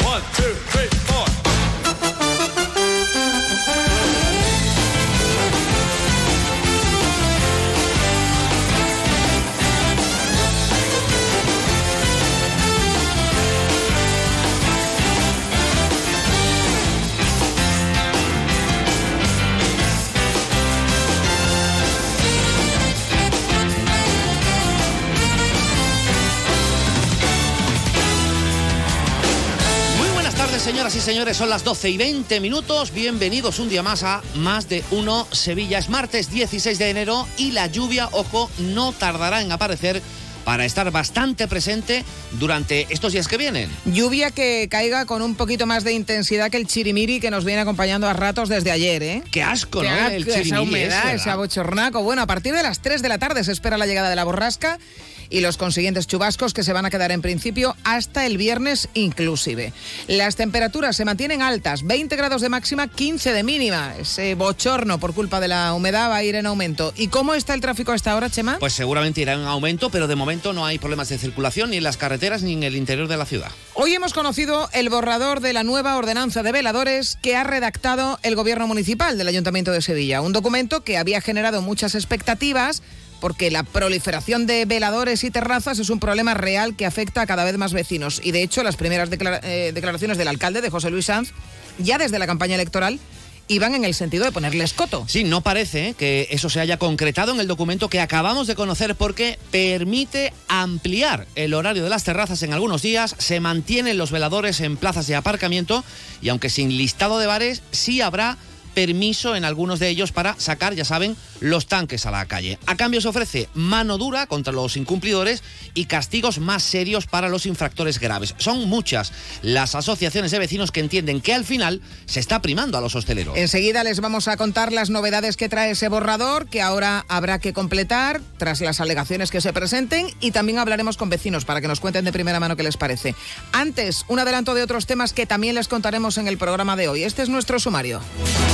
One, two, señores. Son las 12 y 20 minutos. Bienvenidos un día más a Más de Uno Sevilla. Es martes 16 de enero y la lluvia, ojo, no tardará en aparecer para estar bastante presente durante estos días que vienen. Lluvia que caiga con un poquito más de intensidad que el chirimiri que nos viene acompañando a ratos desde ayer, ¿eh? Qué asco, Qué ¿no? asco, El esa humedad, ese, abochornaco. Bueno, a partir de las 3 de la tarde se espera la llegada de la borrasca y los consiguientes chubascos que se van a quedar en principio hasta el viernes inclusive. Las temperaturas se mantienen altas, 20 grados de máxima, 15 de mínima. Ese bochorno por culpa de la humedad va a ir en aumento. ¿Y cómo está el tráfico a esta hora, Chema? Pues seguramente irá en aumento, pero de momento no hay problemas de circulación ni en las carreteras ni en el interior de la ciudad. Hoy hemos conocido el borrador de la nueva ordenanza de veladores que ha redactado el gobierno municipal del Ayuntamiento de Sevilla. Un documento que había generado muchas expectativas porque la proliferación de veladores y terrazas es un problema real que afecta a cada vez más vecinos. Y de hecho, las primeras eh, declaraciones del alcalde, de José Luis Sanz, ya desde la campaña electoral, iban en el sentido de ponerles coto. Sí, no parece ¿eh? que eso se haya concretado en el documento que acabamos de conocer porque permite ampliar el horario de las terrazas en algunos días, se mantienen los veladores en plazas de aparcamiento y aunque sin listado de bares, sí habrá permiso en algunos de ellos para sacar, ya saben, los tanques a la calle. A cambio se ofrece mano dura contra los incumplidores y castigos más serios para los infractores graves. Son muchas las asociaciones de vecinos que entienden que al final se está primando a los hosteleros. Enseguida les vamos a contar las novedades que trae ese borrador, que ahora habrá que completar tras las alegaciones que se presenten y también hablaremos con vecinos para que nos cuenten de primera mano qué les parece. Antes, un adelanto de otros temas que también les contaremos en el programa de hoy. Este es nuestro sumario.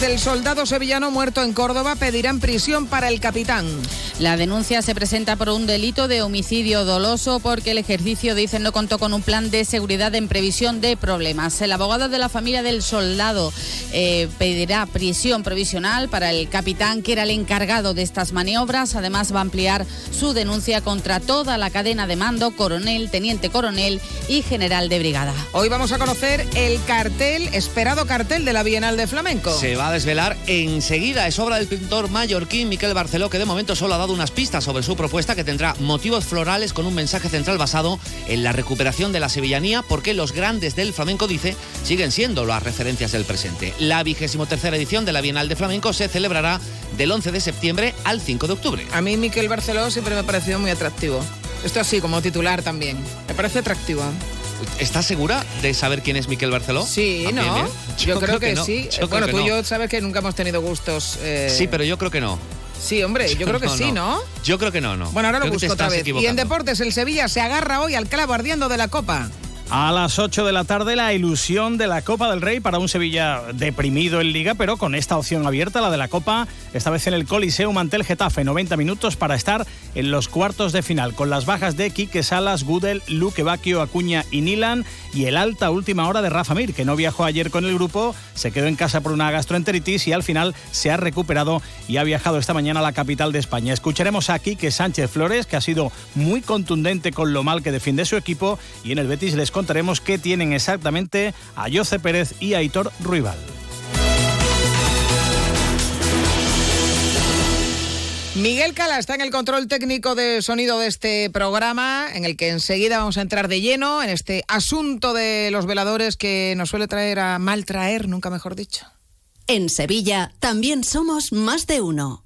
Del soldado sevillano muerto en Córdoba pedirán prisión para el capitán. La denuncia se presenta por un delito de homicidio doloso porque el ejercicio, dicen, no contó con un plan de seguridad en previsión de problemas. El abogado de la familia del soldado eh, pedirá prisión provisional para el capitán que era el encargado de estas maniobras. Además va a ampliar su denuncia contra toda la cadena de mando, coronel, teniente coronel y general de brigada. Hoy vamos a conocer el cartel, esperado cartel de la Bienal de Flamenco. Se va a desvelar enseguida. Es obra del pintor mallorquín Miquel Barceló, que de momento solo ha dado unas pistas sobre su propuesta, que tendrá motivos florales con un mensaje central basado en la recuperación de la sevillanía, porque los grandes del flamenco, dice, siguen siendo las referencias del presente. La vigésimo tercera edición de la Bienal de Flamenco se celebrará del 11 de septiembre al 5 de octubre. A mí Miquel Barceló siempre me ha parecido muy atractivo. Esto así, como titular también. Me parece atractivo. ¿Estás segura de saber quién es Miquel Barceló? Sí, También, ¿no? Yo, creo que, no. sí. Yo bueno, tú y yo sabes que nunca hemos tenido gustos. eh, Sí, pero yo creo que no. Sí, hombre, yo creo que sí, ¿no? Yo creo que no, no. Bueno, ahora lo Creo busco otra vez. Y en deportes, el Sevilla se agarra hoy al clavo ardiendo de la Copa. A las 8 de la tarde la ilusión de la Copa del Rey para un Sevilla deprimido en liga, pero con esta opción abierta, la de la Copa, esta vez en el Coliseum ante el Getafe, 90 minutos para estar en los cuartos de final, con las bajas de Quique Salas, Gudel, Luque Bacchio, Acuña y Nilan, y el alta última hora de Rafa Mir, que no viajó ayer con el grupo, se quedó en casa por una gastroenteritis y al final se ha recuperado y ha viajado esta mañana a la capital de España. Escucharemos a Quique Sánchez Flores, que ha sido muy contundente con lo mal que defiende su equipo, y en el Betis les contaremos qué tienen exactamente a Jose Pérez y a Aitor Ruibal. Miguel Cala está en el control técnico de sonido de este programa, en el que enseguida vamos a entrar de lleno en este asunto de los veladores que nos suele traer a mal traer, nunca mejor dicho. En Sevilla también somos más de uno.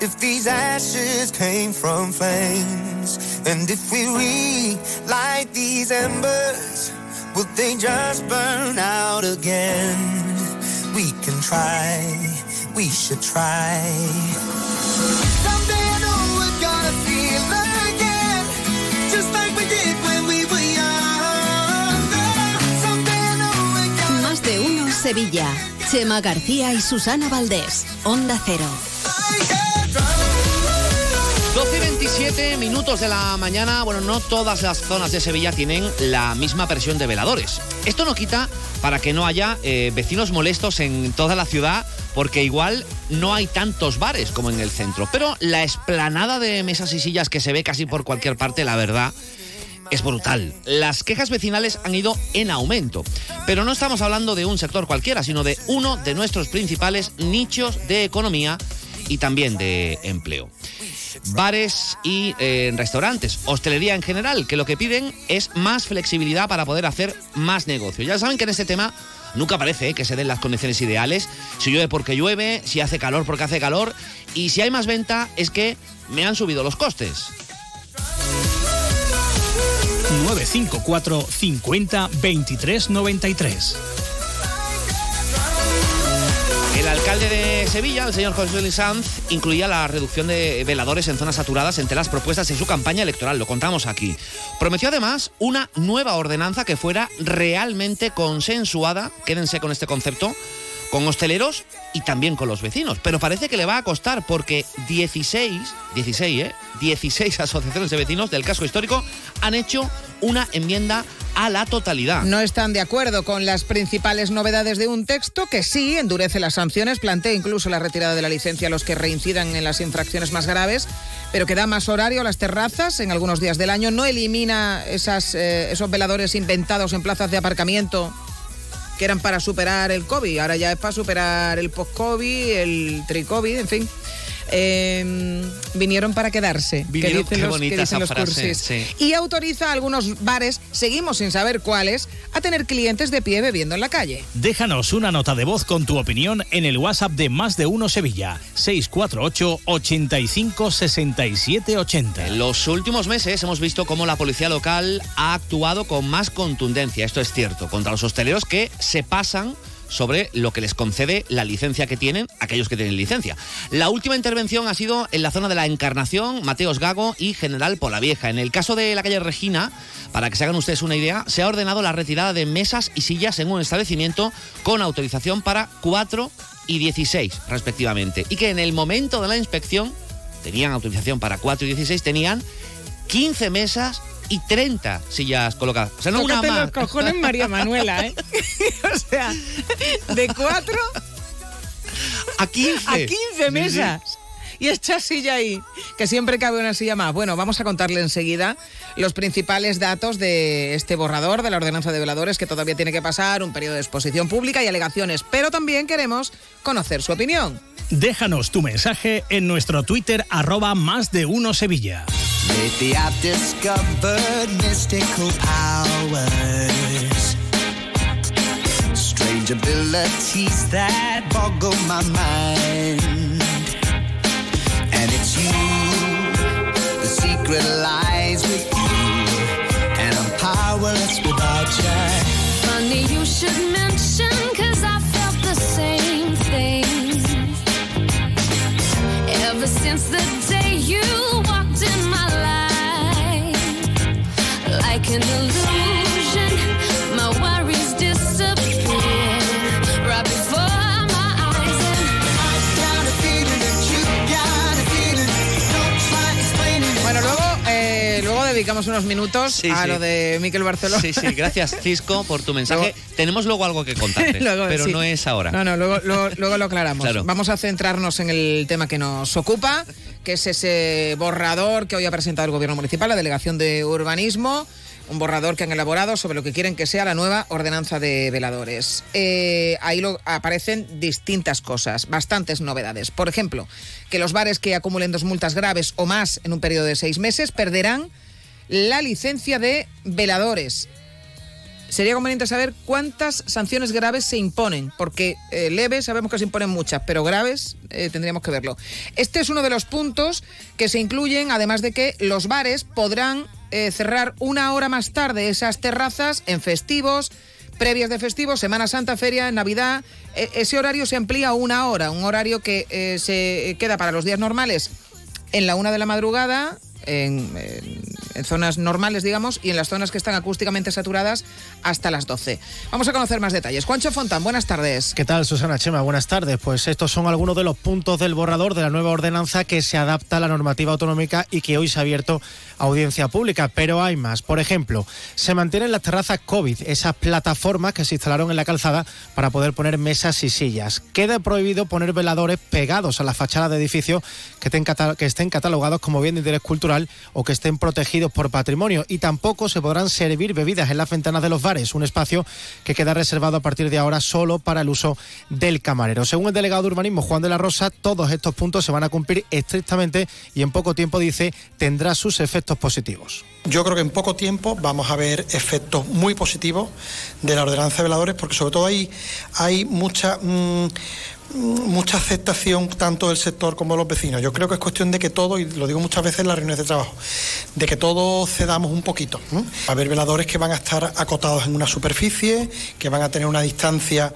if these ashes came from flames. And if we relight these embers, will they just burn out again? We can try, we should try. Someday I know we're gonna feel again, just like we did when we were younger. Someday I know we're gonna Más de uno Sevilla. Chema García y Susana Valdés. Onda Cero. 12 y 27 minutos de la mañana. Bueno, no todas las zonas de Sevilla tienen la misma presión de veladores. Esto no quita para que no haya eh, vecinos molestos en toda la ciudad, porque igual no hay tantos bares como en el centro. Pero la esplanada de mesas y sillas que se ve casi por cualquier parte, la verdad. Es brutal. Las quejas vecinales han ido en aumento. Pero no estamos hablando de un sector cualquiera, sino de uno de nuestros principales nichos de economía y también de empleo bares y eh, restaurantes, hostelería en general, que lo que piden es más flexibilidad para poder hacer más negocio. Ya saben que en este tema nunca parece eh, que se den las condiciones ideales. Si llueve porque llueve, si hace calor porque hace calor. Y si hay más venta es que me han subido los costes. 954 50 23 93. El alcalde de Sevilla, el señor José Luis Sanz, incluía la reducción de veladores en zonas saturadas entre las propuestas en su campaña electoral, lo contamos aquí. Prometió además una nueva ordenanza que fuera realmente consensuada, quédense con este concepto, con hosteleros y también con los vecinos. Pero parece que le va a costar porque 16, 16, ¿eh? 16 asociaciones de vecinos del casco histórico han hecho una enmienda a la totalidad. No están de acuerdo con las principales novedades de un texto que sí endurece las sanciones, plantea incluso la retirada de la licencia a los que reincidan en las infracciones más graves, pero que da más horario a las terrazas en algunos días del año, no elimina esas, eh, esos veladores inventados en plazas de aparcamiento que eran para superar el COVID, ahora ya es para superar el post-COVID, el tri-COVID, en fin. Eh, vinieron para quedarse. Vinieron, que dicen qué los, bonita que dicen esa los frase, cursis. sí. Y autoriza a algunos bares, seguimos sin saber cuáles, a tener clientes de pie bebiendo en la calle. Déjanos una nota de voz con tu opinión en el WhatsApp de Más de Uno Sevilla. 648 85 67 80. En los últimos meses hemos visto cómo la policía local ha actuado con más contundencia, esto es cierto, contra los hosteleros que se pasan sobre lo que les concede la licencia que tienen aquellos que tienen licencia. La última intervención ha sido en la zona de la Encarnación, Mateos Gago y General Polavieja. En el caso de la calle Regina, para que se hagan ustedes una idea, se ha ordenado la retirada de mesas y sillas en un establecimiento con autorización para 4 y 16 respectivamente. Y que en el momento de la inspección tenían autorización para 4 y 16, tenían 15 mesas y 30 sillas colocadas. O sea, no una Tócate más. los cojones, María Manuela, ¿eh? o sea, de cuatro A 15. a 15 mesas. Y esta silla ahí, que siempre cabe una silla más. Bueno, vamos a contarle enseguida los principales datos de este borrador de la ordenanza de veladores que todavía tiene que pasar un periodo de exposición pública y alegaciones, pero también queremos conocer su opinión. Déjanos tu mensaje en nuestro Twitter arroba más de uno Sevilla. Lately I've discovered mystical powers. Strange abilities that boggle my mind. And it's you, the secret lies with you. And I'm powerless without you. Funny you should mention, cause I felt the same thing. Ever since the day you walked in my life, like an illusion, dedicamos unos minutos Sí, a sí. lo de Miquel Barceló. Sí, sí, gracias Cisco por tu mensaje. Tenemos luego algo que contarte, Luego, pero sí. no es ahora. No, no, luego, luego, luego lo aclaramos. Claro. Vamos a centrarnos en el tema que nos ocupa, que es ese borrador que hoy ha presentado el Gobierno Municipal, la Delegación de Urbanismo, un borrador que han elaborado sobre lo que quieren que sea la nueva ordenanza de veladores. Eh, ahí lo- aparecen distintas cosas, bastantes novedades. Por ejemplo, que los bares que acumulen dos multas graves o más en un periodo de seis meses perderán la licencia de veladores sería conveniente saber cuántas sanciones graves se imponen, porque eh, leves sabemos que se imponen muchas, pero graves eh, tendríamos que verlo. Este es uno de los puntos que se incluyen, además de que los bares podrán eh, cerrar una hora más tarde esas terrazas en festivos, previas de festivos, Semana Santa, Feria, Navidad. E- ese horario se amplía a una hora, un horario que se queda para los días normales en la una de la madrugada, en, en- zonas normales, digamos, y en las zonas que están acústicamente saturadas hasta las 12. Vamos a conocer más detalles. Juancho Fontán, buenas tardes. ¿Qué tal, Susana Chema? Buenas tardes. Pues estos son algunos de los puntos del borrador de la nueva ordenanza que se adapta a la normativa autonómica y que hoy se ha abierto a audiencia pública. Pero hay más. Por ejemplo, se mantienen las terrazas COVID, esas plataformas que se instalaron en la calzada para poder poner mesas y sillas. Queda prohibido poner veladores pegados a la fachada de edificios que estén catalogados como bien de interés cultural o que estén protegidos por patrimonio. Y tampoco se podrán servir bebidas en las ventanas de los bares, un espacio que queda reservado a partir de ahora solo para el uso del camarero. Según el delegado de urbanismo Juan de la Rosa, todos estos puntos se van a cumplir estrictamente y en poco tiempo, dice, tendrá sus efectos positivos. Yo creo que en poco tiempo vamos a ver efectos muy positivos de la ordenanza de veladores, porque sobre todo hay, hay mucha, mm, mucha aceptación tanto del sector como de los vecinos. Yo creo que es cuestión de que todo, y lo digo muchas veces en las reuniones de trabajo, de que todos cedamos un poquito. Va a haber veladores que van a estar acotados en una superficie, que van a tener una distancia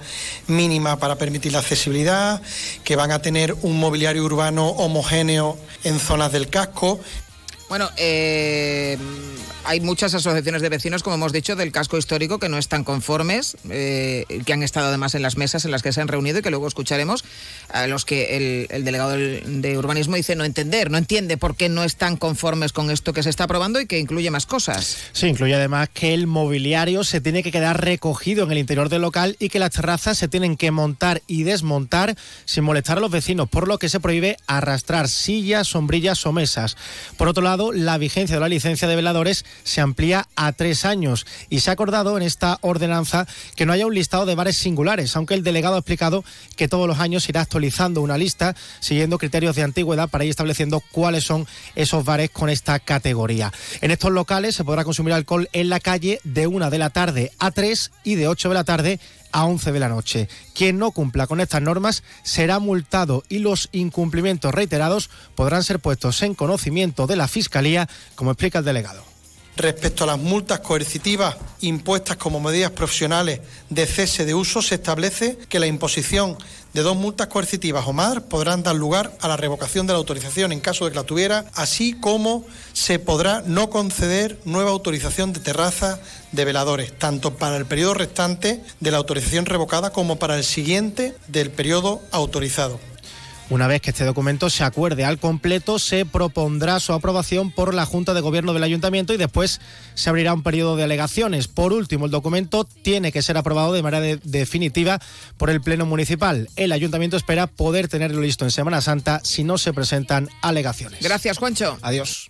mínima para permitir la accesibilidad, que van a tener un mobiliario urbano homogéneo en zonas del casco. Bueno, eh, hay muchas asociaciones de vecinos, como hemos dicho, del casco histórico que no están conformes, eh, que han estado además en las mesas en las que se han reunido y que luego escucharemos, a los que el, el delegado del- de urbanismo dice no entender, no entiende por qué no están conformes con esto que se está aprobando y que incluye más cosas. Sí, incluye además que el mobiliario se tiene que quedar recogido en el interior del local y que las terrazas se tienen que montar y desmontar sin molestar a los vecinos, por lo que se prohíbe arrastrar sillas, sombrillas o mesas. Por otro lado, la vigencia de la licencia de veladores se amplía a tres años y se ha acordado en esta ordenanza que no haya un listado de bares singulares, aunque el delegado ha explicado que todos los años irá actualizando una lista siguiendo criterios de antigüedad para ir estableciendo cuáles son esos bares con esta categoría. En estos locales se podrá consumir alcohol en la calle de una de la tarde a 3 y de 8 de la tarde a 11 de la noche. Quien no cumpla con estas normas será multado y los incumplimientos reiterados podrán ser puestos en conocimiento de la Fiscalía, como explica el delegado. Respecto a las multas coercitivas impuestas como medidas profesionales de cese de uso, se establece que la imposición de dos multas coercitivas o más podrán dar lugar a la revocación de la autorización en caso de que la tuviera, así como se podrá no conceder nueva autorización de terraza de veladores, tanto para el periodo restante de la autorización revocada como para el siguiente del periodo autorizado. Una vez que este documento se acuerde al completo, se propondrá su aprobación por la Junta de Gobierno del Ayuntamiento y después se abrirá un periodo de alegaciones. Por último, el documento tiene que ser aprobado de manera de- definitiva por el Pleno Municipal. El Ayuntamiento espera poder tenerlo listo en Semana Santa si no se presentan alegaciones. Gracias, Juancho. Adiós.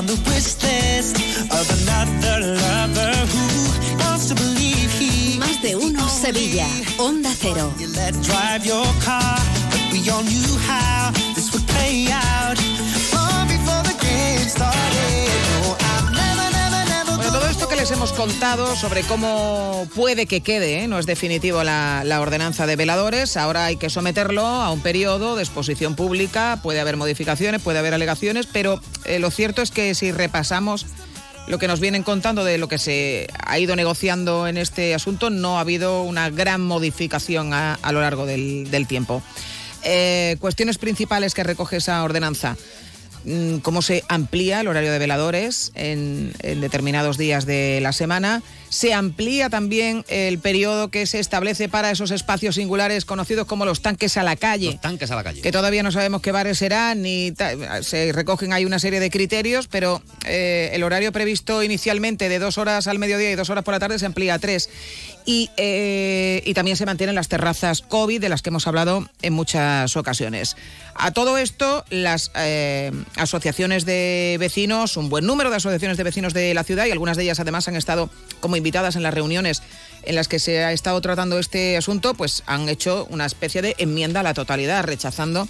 On the wish list of another lover who wants to believe he Más de uno Sevilla. Onda Cero. you let drive your car, but we all knew how this would play out. Hemos contado sobre cómo puede que quede, ¿eh? no es definitivo la, ordenanza de veladores, ahora hay que someterlo a un periodo de exposición pública, puede haber modificaciones, puede haber alegaciones, pero eh, lo cierto es que si repasamos lo que nos vienen contando de lo que se ha ido negociando en este asunto, no ha habido una gran modificación a, lo largo del, tiempo. Eh, cuestiones principales que recoge esa ordenanza cómo se amplía el horario de veladores en, en determinados días de la semana. Se amplía también el periodo que se establece para esos espacios singulares conocidos como los tanques a la calle. Tanques a la calle. Que todavía no sabemos qué bares serán, ni se recogen ahí una serie de criterios, pero eh, el horario previsto inicialmente de dos horas al mediodía y dos horas por la tarde se amplía a tres. Y, eh, y también se mantienen las terrazas COVID, de las que hemos hablado en muchas ocasiones. A todo esto, las eh, asociaciones de vecinos, un buen número de asociaciones de vecinos de la ciudad, y algunas de ellas además han estado como invitadas en las reuniones en las que se ha estado tratando este asunto, pues han hecho una especie de enmienda a la totalidad, rechazando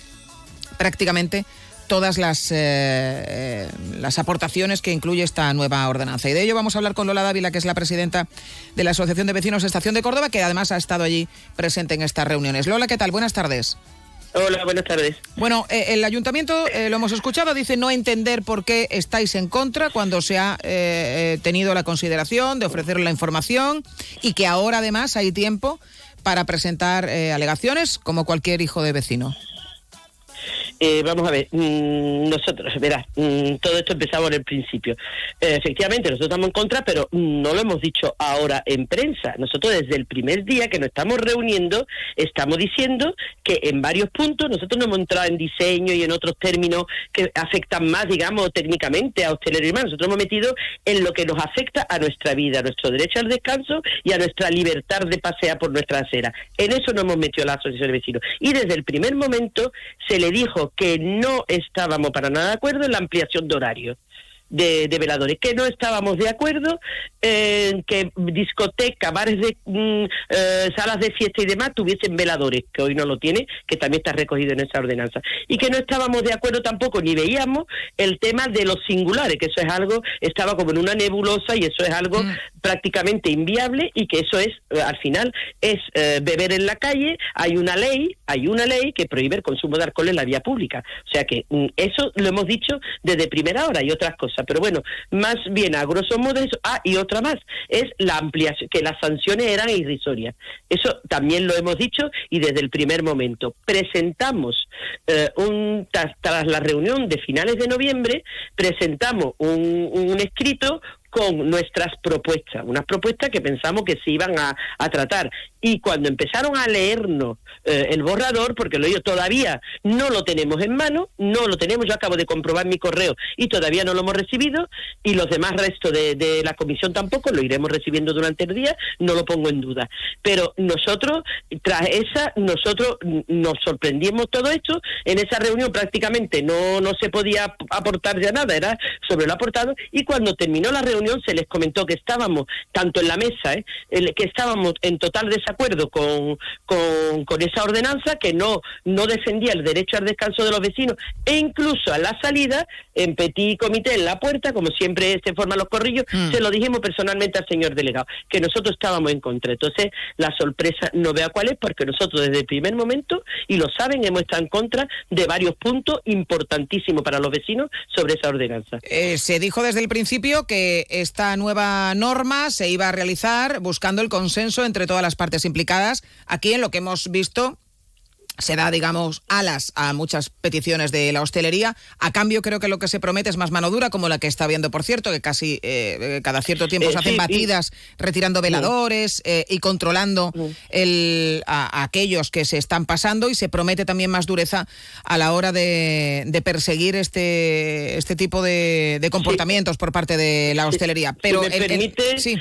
prácticamente todas las, eh, eh, las aportaciones que incluye esta nueva ordenanza. Y de ello vamos a hablar con Lola Dávila, que es la presidenta de la Asociación de Vecinos Estación de Córdoba, que además ha estado allí presente en estas reuniones. Lola, ¿qué tal? Buenas tardes. Hola, buenas tardes. Bueno, eh, el ayuntamiento, eh, lo hemos escuchado, dice no entender por qué estáis en contra cuando se ha eh, eh, tenido la consideración de ofrecer la información y que ahora además hay tiempo para presentar eh, alegaciones como cualquier hijo de vecino. Eh, vamos a ver, mm, nosotros, verás, mm, todo esto empezaba en el principio. Eh, efectivamente, nosotros estamos en contra, pero mm, no lo hemos dicho ahora en prensa. Nosotros desde el primer día que nos estamos reuniendo, estamos diciendo que en varios puntos nosotros no hemos entrado en diseño y en otros términos que afectan más, digamos, técnicamente a hostelería. Nosotros hemos metido en lo que nos afecta a nuestra vida, a nuestro derecho al descanso y a nuestra libertad de pasear por nuestra acera. En eso no hemos metido la asociación de vecinos. Y desde el primer momento se le dijo que no estábamos para nada de acuerdo en la ampliación de horario. De, de veladores, que no estábamos de acuerdo en que discoteca, bares de mm, eh, salas de fiesta y demás tuviesen veladores, que hoy no lo tiene, que también está recogido en esa ordenanza. Y que no estábamos de acuerdo tampoco, ni veíamos el tema de los singulares, que eso es algo, estaba como en una nebulosa y eso es algo prácticamente inviable y que eso es, eh, al final, es eh, beber en la calle, hay una ley, hay una ley que prohíbe el consumo de alcohol en la vía pública. O sea que mm, eso lo hemos dicho desde primera hora y otras cosas. Pero bueno, más bien a grosso modo eso. Ah, y otra más, es la ampliación, que las sanciones eran irrisorias. Eso también lo hemos dicho y desde el primer momento. Presentamos, eh, un, tras, la reunión de finales de noviembre, presentamos un escrito con nuestras propuestas, unas propuestas que pensamos que se iban a, a tratar. Y cuando empezaron a leernos eh, el borrador, porque lo digo, todavía no lo tenemos en mano, no lo tenemos, yo acabo de comprobar mi correo y todavía no lo hemos recibido, y los demás restos de, de la comisión tampoco, lo iremos recibiendo durante el día, no lo pongo en duda. Pero nosotros, tras esa, nosotros nos sorprendimos todo esto, en esa reunión prácticamente no, no se podía aportar ya nada, era sobre lo aportado, y cuando terminó la reunión se les comentó que estábamos, tanto en la mesa, ¿eh? que estábamos en total desacuerdo con, con, con esa ordenanza, que no, no defendía el derecho al descanso de los vecinos, e incluso a la salida, en petit comité, en la puerta, como siempre se forman los corrillos, Mm. se lo dijimos personalmente al señor delegado, que nosotros estábamos en contra. Entonces, la sorpresa no vea cuál es, porque nosotros desde el primer momento, y lo saben, hemos estado en contra de varios puntos importantísimos para los vecinos sobre esa ordenanza. Eh, se dijo desde el principio que esta nueva norma se iba a realizar buscando el consenso entre todas las partes implicadas. Aquí en lo que hemos visto se da, digamos, alas a muchas peticiones de la hostelería. A cambio, creo que lo que se promete es más mano dura, como la que está viendo, por cierto, que casi eh, eh, cada cierto tiempo Eh, se hacen sí, batidas retirando veladores eh, y controlando el, a, a aquellos que se están pasando. Y se promete también más dureza a la hora de, de perseguir este, este tipo de, de comportamientos por parte de la hostelería. Pero si me el- el- permite, sí.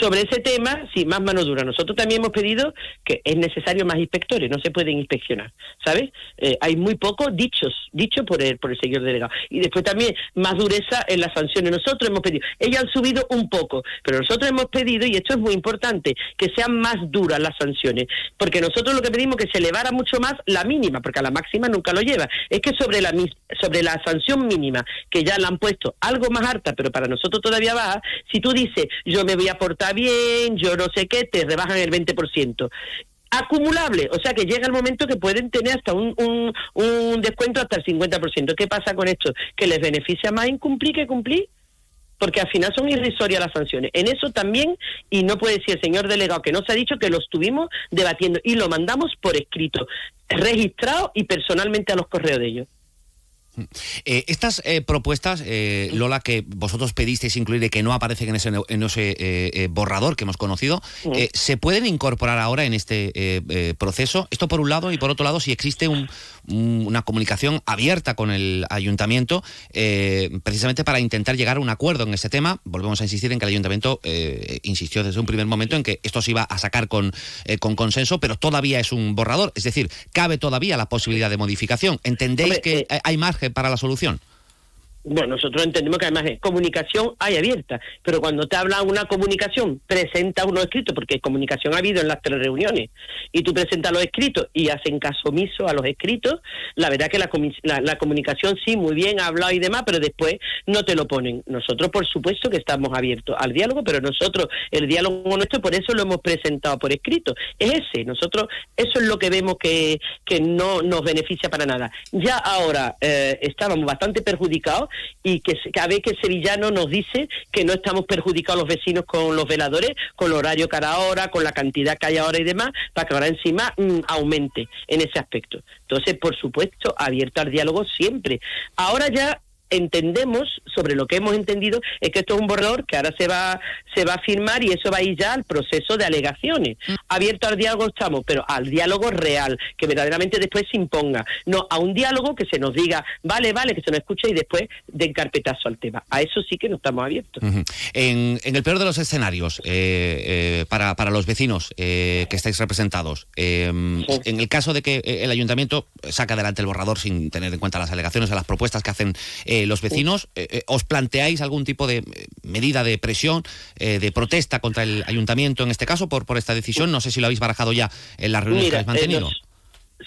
Sobre ese tema, sí, más mano dura. Nosotros también hemos pedido que es necesario más inspectores, no se pueden inspeccionar, ¿sabes? Eh, hay muy pocos dichos, dichos por el, por el señor delegado. Y después también más dureza en las sanciones. Nosotros hemos pedido, ellas han subido un poco, pero nosotros hemos pedido, y esto es muy importante, que sean más duras las sanciones, porque nosotros lo que pedimos es que se elevara mucho más la mínima, porque a la máxima nunca lo lleva. Es que sobre la, sobre la sanción mínima, que ya la han puesto algo más alta, pero para nosotros todavía baja, si tú dices, yo me voy a portar bien, yo no sé qué, te rebajan el 20% acumulable, o sea que llega el momento que pueden tener hasta un, un, un descuento hasta el 50%. ¿Qué pasa con esto? Que les beneficia más incumplir que cumplir, porque al final son irrisorias las sanciones. En eso también, y no puede decir el señor delegado que no se ha dicho que lo estuvimos debatiendo y lo mandamos por escrito, registrado y personalmente a los correos de ellos. Eh, estas eh, propuestas, eh, Lola, que vosotros pedisteis incluir y que no aparecen en ese, en ese eh, eh, borrador que hemos conocido, eh, ¿se pueden incorporar ahora en este proceso? Esto por un lado y por otro lado, si existe un- una comunicación abierta con el ayuntamiento, eh, precisamente para intentar llegar a un acuerdo en este tema. Volvemos a insistir en que el ayuntamiento eh, insistió desde un primer momento en que esto se iba a sacar con, eh, con consenso, pero todavía es un borrador. Es decir, cabe todavía la posibilidad de modificación. ¿Entendéis Hombre, que eh, hay margen para la solución? Bueno, nosotros entendemos que además es comunicación hay abierta, pero cuando te habla una comunicación, presenta uno escrito, porque comunicación ha habido en las tres reuniones, y tú presentas los escritos y hacen caso omiso a los escritos, la verdad que la, la, la comunicación sí, muy bien, ha hablado y demás, pero después no te lo ponen. Nosotros, por supuesto, que estamos abiertos al diálogo, pero nosotros, el diálogo nuestro, por eso lo hemos presentado por escrito. Es ese, nosotros, eso es lo que vemos que, que no nos beneficia para nada. Ya ahora eh, estábamos bastante perjudicados y que cada vez que el sevillano nos dice que no estamos perjudicados los vecinos con los veladores, con el horario cada hora, con la cantidad que hay ahora y demás, para que ahora encima mm, aumente en ese aspecto. Entonces, por supuesto, abierto al diálogo siempre. Ahora ya entendemos sobre lo que hemos entendido es que esto es un borrador que ahora se va se va a firmar y eso va a ir ya al proceso de alegaciones. Abierto al diálogo estamos pero al diálogo real que verdaderamente después se imponga. No a un diálogo que se nos diga vale vale que se nos escuche y después den carpetazo al tema. A eso sí que no estamos abiertos. Ujú. en, en el peor de los escenarios, eh, eh, para, para los vecinos eh, que estáis representados, eh, en el caso de que eh, el ayuntamiento saque adelante el borrador sin tener en cuenta las alegaciones o las propuestas que hacen eh, los vecinos, eh, eh, ¿os planteáis algún tipo de eh, medida de presión, eh, de protesta contra el ayuntamiento en este caso por, por esta decisión? No sé si lo habéis barajado ya en las reuniones Mira, que habéis eh, mantenido.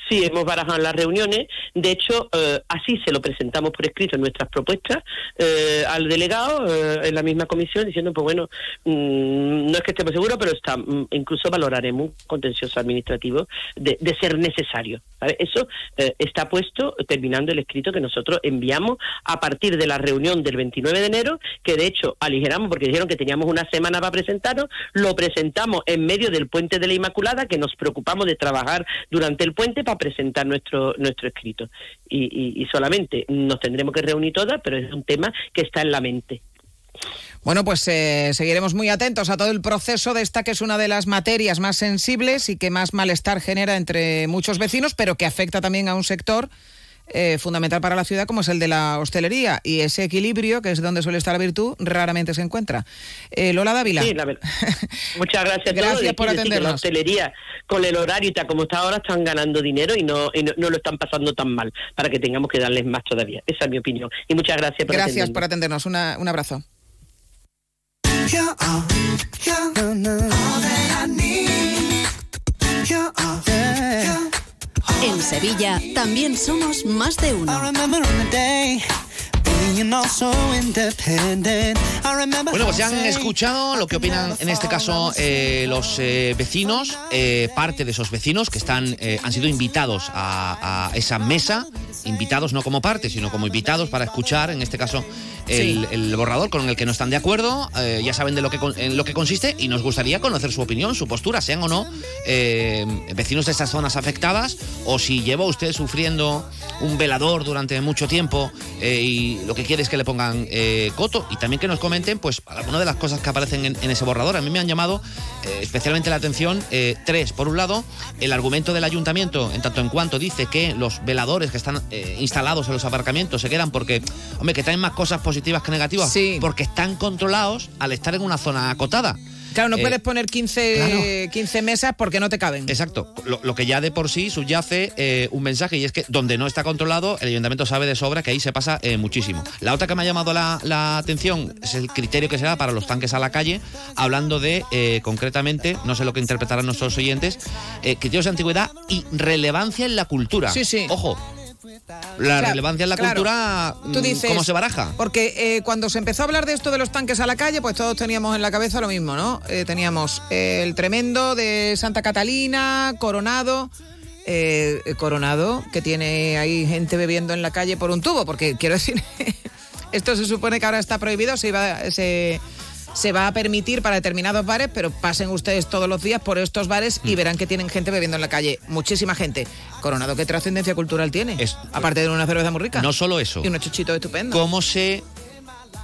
Sí, hemos barajado las reuniones. De hecho, eh, así se lo presentamos por escrito en nuestras propuestas eh, al delegado eh, en la misma comisión, diciendo, pues bueno, mm, no es que estemos seguros, pero está, mm, incluso valoraremos un contencioso administrativo de, ser necesario. Eso eh, está puesto terminando el escrito que nosotros enviamos a partir de la reunión del 29 de enero, que de hecho aligeramos porque dijeron que teníamos una semana para presentarnos, lo presentamos en medio del puente de la Inmaculada, que nos preocupamos de trabajar durante el puente para presentar nuestro nuestro escrito. Y, solamente nos tendremos que reunir todas, pero es un tema que está en la mente. Bueno, pues eh, seguiremos muy atentos a todo el proceso de esta que es una de las materias más sensibles y que más malestar genera entre muchos vecinos, pero que afecta también a un sector eh, fundamental para la ciudad como es el de la hostelería. Y ese equilibrio, que es donde suele estar la virtud, raramente se encuentra. Eh, Lola Dávila. Sí, la verdad. Muchas gracias a todos. Gracias por decir que La atendernos. hostelería, con el horario y tal como está ahora, están ganando dinero y no, y no, no lo están pasando tan mal, para que tengamos que darles más todavía. Esa es mi opinión. Y muchas gracias por Gracias atendernos. por atendernos. Una- un abrazo. En Sevilla también somos más de uno. Bueno, pues ya han escuchado lo que opinan en este caso eh, los eh, vecinos, eh, parte de esos vecinos que están eh, han sido invitados a, a esa mesa, invitados no como parte, sino como invitados para escuchar, en este caso, el, borrador con el que no están de acuerdo. eh, ya saben de lo que en lo que consiste y nos gustaría conocer su opinión, su postura, sean o no eh, vecinos de estas zonas afectadas o si lleva usted sufriendo un velador durante mucho tiempo eh, y lo que quiere es que le pongan coto y también que nos comenten pues algunas de las cosas que aparecen en, en ese borrador. A mí me han llamado especialmente la atención tres. Por un lado, el argumento del ayuntamiento, en tanto en cuanto dice que los veladores que están instalados en los aparcamientos se quedan porque, hombre, que traen más cosas positivas que negativas, porque están controlados al estar en una zona acotada. Claro, no Eh, puedes poner 15, 15 mesas porque no te caben. Exacto, lo, lo que ya de por sí subyace eh, un mensaje y es que donde no está controlado, el ayuntamiento sabe de sobra que ahí se pasa eh, muchísimo. La otra que me ha llamado la, la atención es el criterio que se da para los tanques a la calle, hablando de, concretamente, no sé lo que interpretarán nuestros oyentes, criterios de antigüedad y relevancia en la cultura. Sí, sí. Ojo, la Claro, relevancia en la claro. cultura, Tú mm, dices- ¿cómo se baraja? Porque eh, cuando se empezó a hablar de esto de los tanques a la calle, pues todos teníamos en la cabeza lo mismo, ¿no? Eh, teníamos eh, el tremendo de Santa Catalina, Coronado. eh, Coronado, que tiene ahí gente bebiendo en la calle por un tubo, porque quiero decir, esto se supone que ahora está prohibido, se, iba, se, se va a permitir para determinados bares, pero pasen ustedes todos los días por estos bares Mm. y verán que tienen gente bebiendo en la calle, muchísima gente. Coronado, ¿qué trascendencia cultural tiene? Aparte de una cerveza muy rica. No solo eso. Y unos chuchitos estupendos. cómo se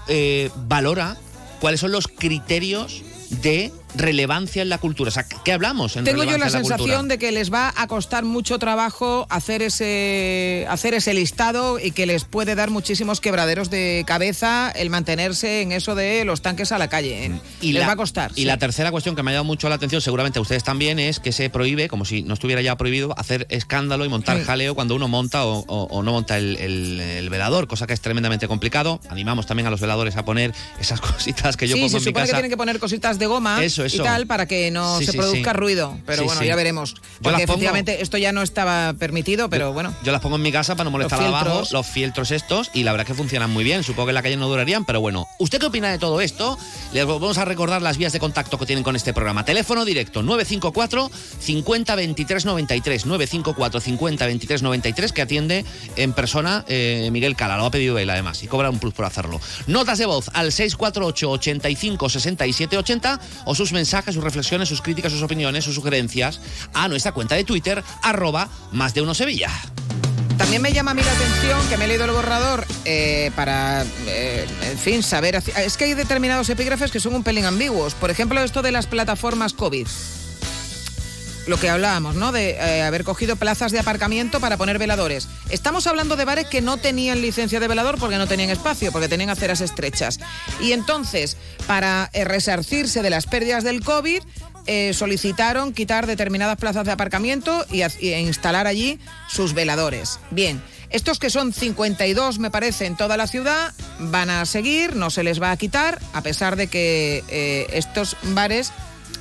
eh, valora, cuáles son los criterios de relevancia en la cultura. O sea, ¿qué hablamos en Tengo yo la en la sensación cultura? de que les va a costar mucho trabajo hacer ese, hacer ese listado y que les puede dar muchísimos quebraderos de cabeza el mantenerse en eso de los tanques a la calle. ¿eh? Y les la, va a costar. Y sí. la tercera cuestión que me ha llamado mucho la atención, seguramente a ustedes también, es que se prohíbe, como si no estuviera ya prohibido, hacer escándalo y montar Sí. jaleo cuando uno monta o, o- o no monta el, el- el velador, cosa que es tremendamente complicado. Animamos también a los veladores a poner esas cositas que yo sí, pongo se en mi supone que casa. tienen que poner cositas de goma Eso, eso. y tal para que no Sí, se sí, produzca sí. ruido. Pero bueno, ya veremos. Yo Porque las pongo- efectivamente esto ya no estaba permitido, pero bueno. Yo las pongo en mi casa para no molestar Los abajo, los fieltros estos, y la verdad es que funcionan muy bien. Supongo que en la calle no durarían, pero bueno. ¿Usted qué opina de todo esto? Les vamos a recordar las vías de contacto que tienen con este programa. Teléfono directo 954 50 23 93. 954 50 23 93 que atiende en persona eh, Miguel Cala. Lo ha pedido él además y cobra un plus por hacerlo. Notas de voz al 648 85 67 80 o sus mensajes, sus reflexiones, sus críticas, sus opiniones, sus sugerencias a nuestra cuenta de Twitter arroba más de uno Sevilla. También me llama a mí la atención que me he leído el borrador eh, para, eh, en fin, saber. Es que hay determinados epígrafes que son un pelín ambiguos. Por ejemplo, esto de las plataformas COVID. Lo que hablábamos, ¿no? De eh, haber cogido plazas de aparcamiento para poner veladores. Estamos hablando de bares que no tenían licencia de velador porque no tenían espacio, porque tenían aceras estrechas. Y entonces, para eh, resarcirse de las pérdidas del COVID, eh, solicitaron quitar determinadas plazas de aparcamiento y, instalar allí sus veladores. Bien, estos que son 52, me parece, en toda la ciudad, van a seguir, no se les va a quitar, a pesar de que estos bares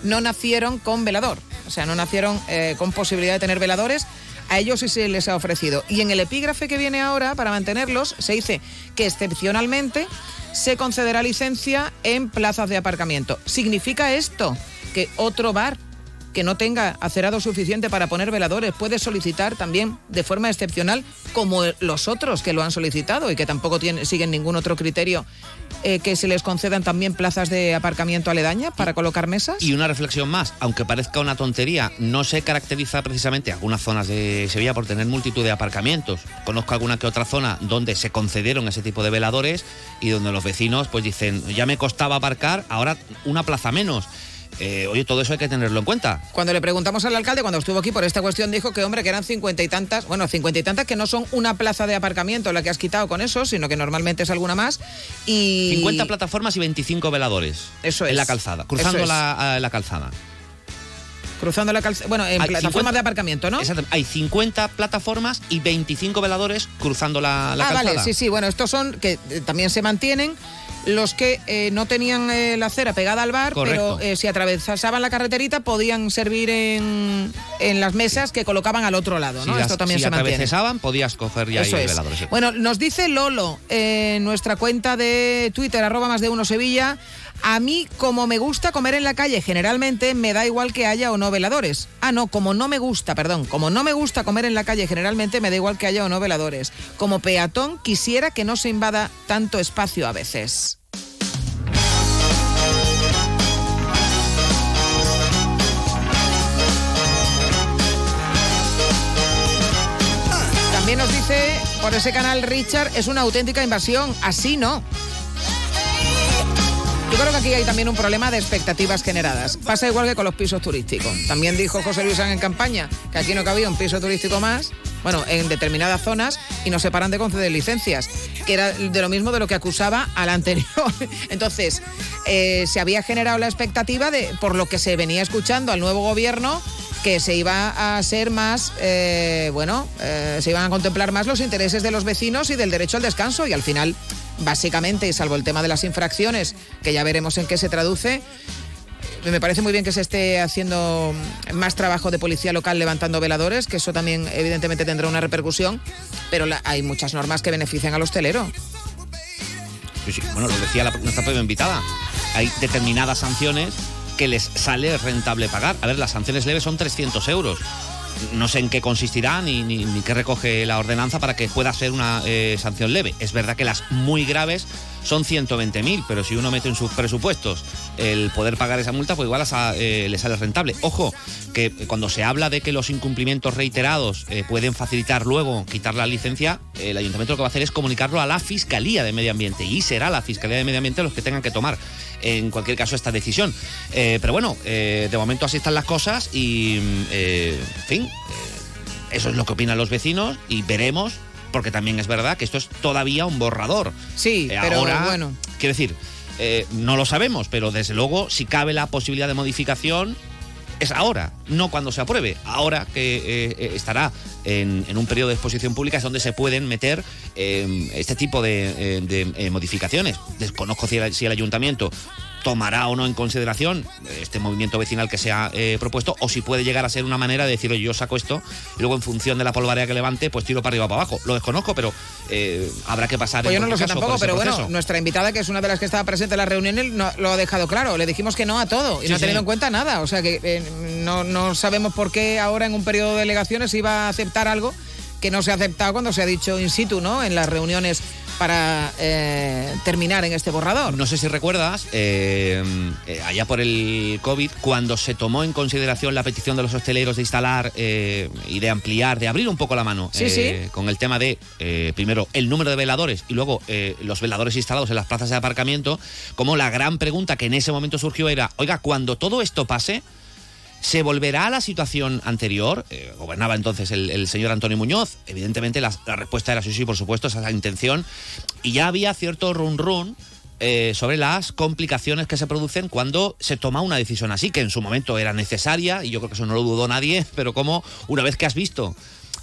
no nacieron con velador. O sea, no nacieron eh, con posibilidad de tener veladores. A ellos sí se les ha ofrecido. Y en el epígrafe que viene ahora, para mantenerlos, se dice que excepcionalmente se concederá licencia en plazas de aparcamiento. ¿Significa esto que otro bar que no tenga acerado suficiente para poner veladores puede solicitar también de forma excepcional, como los otros que lo han solicitado y que tampoco siguen ningún otro criterio, eh, que se les concedan también plazas de aparcamiento aledaña para colocar mesas? Y una reflexión más, aunque parezca una tontería, no se caracteriza precisamente algunas zonas de Sevilla por tener multitud de aparcamientos. Conozco alguna que otra zona donde se concedieron ese tipo de veladores y donde los vecinos pues dicen, ya me costaba aparcar, ahora una plaza menos. Eh, oye, todo eso hay que tenerlo en cuenta. Cuando le preguntamos al alcalde, cuando estuvo aquí por esta cuestión, dijo que, hombre, que eran cincuenta y tantas, bueno, cincuenta y tantas que no son una plaza de aparcamiento la que has quitado con eso, sino que normalmente es alguna más. Y 50 plataformas y 25 veladores. Eso En es. la calzada, cruzando es. la, la calzada. Cruzando la calzada, bueno, en Hay plataformas 50 de aparcamiento, ¿no? Hay 50 plataformas y 25 veladores cruzando la, la ah, calzada. vale, sí, sí, bueno, estos son que eh, también se mantienen. Los que eh, no tenían eh, la acera pegada al bar, Correcto. pero eh, si atravesaban la carreterita podían servir en, en las mesas que colocaban al otro lado, ¿no? Si, Esto las- también si se mantiene. atravesaban, podías coger ya Eso ahí es. veladores. sí. Bueno, nos dice Lolo en nuestra cuenta de Twitter, arroba más de uno Sevilla. A mí, como me gusta comer en la calle, generalmente me da igual que haya o no veladores. Ah, no, como no me gusta, perdón, como no me gusta comer en la calle, generalmente me da igual que haya o no veladores. Como peatón, quisiera que no se invada tanto espacio a veces. También nos dice por ese canal Richard, es una auténtica invasión. Así no. Yo creo que aquí hay también un problema de expectativas generadas. Pasa igual que con los pisos turísticos. También dijo José Luis en campaña que aquí no cabía un piso turístico más bueno, en determinadas zonas y nos separan de conceder licencias, que era de lo mismo de lo que acusaba al anterior. Entonces, eh, se había generado la expectativa de, por lo que se venía escuchando al nuevo gobierno, que se iba a ser más, eh, bueno, eh, se iban a contemplar más los intereses de los vecinos y del derecho al descanso y al final, básicamente, y salvo el tema de las infracciones, que ya veremos en qué se traduce, me parece muy bien que se esté haciendo más trabajo de policía local levantando veladores, que eso también evidentemente tendrá una repercusión, pero hay muchas normas que benefician al hostelero. Sí, sí. Bueno, lo decía nuestra propia invitada. Hay determinadas sanciones que les sale rentable pagar. A ver, las sanciones leves son 300 euros. No sé en qué consistirá ni, ni, qué recoge la ordenanza para que pueda ser una eh, sanción leve. Es verdad que las muy graves son 120.000, pero si uno mete en sus presupuestos el poder pagar esa multa, pues igual eh, le sale rentable. Ojo, que cuando se habla de que los incumplimientos reiterados eh, pueden facilitar luego quitar la licencia, el ayuntamiento lo que va a hacer es comunicarlo a la Fiscalía de Medio Ambiente y será la Fiscalía de Medio Ambiente los que tengan que tomar en cualquier caso esta decisión. Eh, pero bueno, de momento así están las cosas y, mm, en fin, eso es lo que opinan los vecinos y veremos, porque también es verdad que esto es todavía un borrador. Sí, Eh, pero ahora, bueno. Quiero decir, eh, no lo sabemos, pero desde luego, si cabe la posibilidad de modificación, es ahora, no cuando se apruebe. Ahora que eh, estará en, en un periodo de exposición pública es donde se pueden meter eh, este tipo de, de, modificaciones. Desconozco si el, si el ayuntamiento tomará o no en consideración este movimiento vecinal que se ha eh, propuesto o si puede llegar a ser una manera de decir, oye, yo saco esto y luego en función de la polvareda que levante, pues tiro para arriba o para abajo. Lo desconozco, pero eh, habrá que pasar Pues yo no lo sé tampoco, pero bueno, nuestra invitada, que es una de las que estaba presente en la reunión, no- lo ha dejado claro. Le dijimos que no a todo y Sí, no ha tenido sí. en cuenta nada. O sea que eh, no, no sabemos por qué ahora en un periodo de delegaciones iba a aceptar algo que no se ha aceptado cuando se ha dicho in situ, ¿no? En las reuniones para eh, terminar en este borrador. No sé si recuerdas, eh, eh, allá por el COVID, cuando se tomó en consideración la petición de los hosteleros de instalar eh, y de ampliar, de abrir un poco la mano Sí, sí. con el tema de, primero, el número de veladores y luego los veladores instalados en las plazas de aparcamiento, como la gran pregunta que en ese momento surgió era, oiga, cuando todo esto pase, ¿Se volverá a la situación anterior? Eh, gobernaba entonces el, señor Antonio Muñoz. Evidentemente la, respuesta era sí, sí, por supuesto, esa es la intención. Y ya había cierto run run eh, sobre las complicaciones que se producen cuando se toma una decisión así, que en su momento era necesaria, y yo creo que eso no lo dudó nadie, pero como una vez que has visto...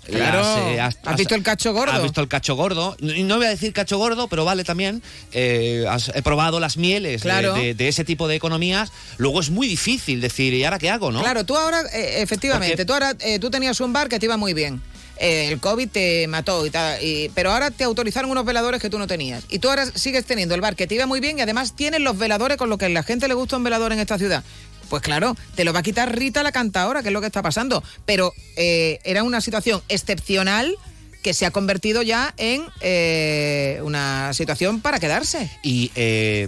Claro, las, has visto el cacho gordo. Has visto el cacho gordo. No voy a decir cacho gordo, pero vale también. eh, has he probado las mieles de- Claro. de, de ese tipo de economías. Luego es muy difícil decir, ¿y ahora qué hago, no? Claro, tú ahora, eh, efectivamente, Porque- tú ahora eh, tú tenías un bar que te iba muy bien. El COVID te mató y tal, y- pero ahora te autorizaron unos veladores que tú no tenías. Y tú ahora sigues teniendo el bar que te iba muy bien y además tienes los veladores con lo que a la gente le gusta un velador en esta ciudad. Pues claro, te lo va a quitar Rita la cantadora, que es lo que está pasando. Pero eh, era una situación excepcional que se ha convertido ya en eh, una situación para quedarse. Y eh,